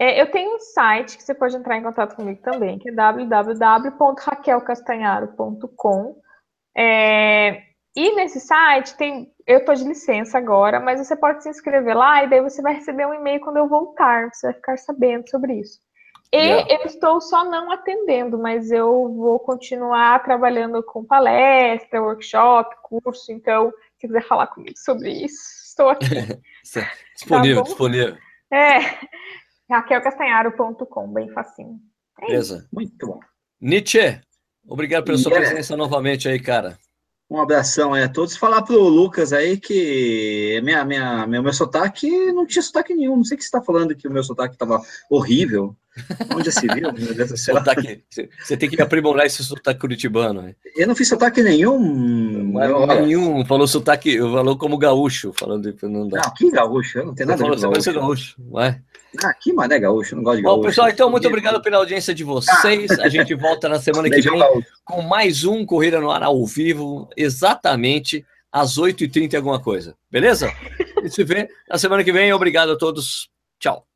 É, eu tenho um site que você pode entrar em contato comigo também, que é www.raquelcastanharo.com. É, e nesse site tem, eu estou de licença agora, mas você pode se inscrever lá e daí você vai receber um e-mail quando eu voltar, você vai ficar sabendo sobre isso. E yeah. eu estou só não atendendo, mas eu vou continuar trabalhando com palestra, workshop, curso, então, se quiser falar comigo sobre isso, estou aqui. disponível, tá disponível. É, raquelcastanharo.com, bem facinho. É Beleza. Isso. Muito bom. Nietzsche, obrigado pela sua presença novamente aí, cara. Um abração aí a todos. Falar pro Lucas aí que minha, minha, meu, meu sotaque não tinha sotaque nenhum. Não sei o que você está falando que o meu sotaque estava horrível. Onde se viu? Meu Deus do céu. Sotaque, você tem que aprimorar esse sotaque curitibano. Né? Eu não fiz sotaque nenhum. Não, nenhum. Falou sotaque, falou como gaúcho. Falando, não, dá. não que gaúcho? Eu não tenho nada a ver com gaúcho. gaúcho. Ué? Ah, que mané gaúcho, não gosto de gaúcho. Bom, pessoal, então, muito obrigado pela audiência de vocês. A gente volta na semana que vem com mais um Corrida no Ar ao vivo, exatamente às 8h30 alguma coisa. Beleza? A gente se vê na semana que vem. Obrigado a todos. Tchau.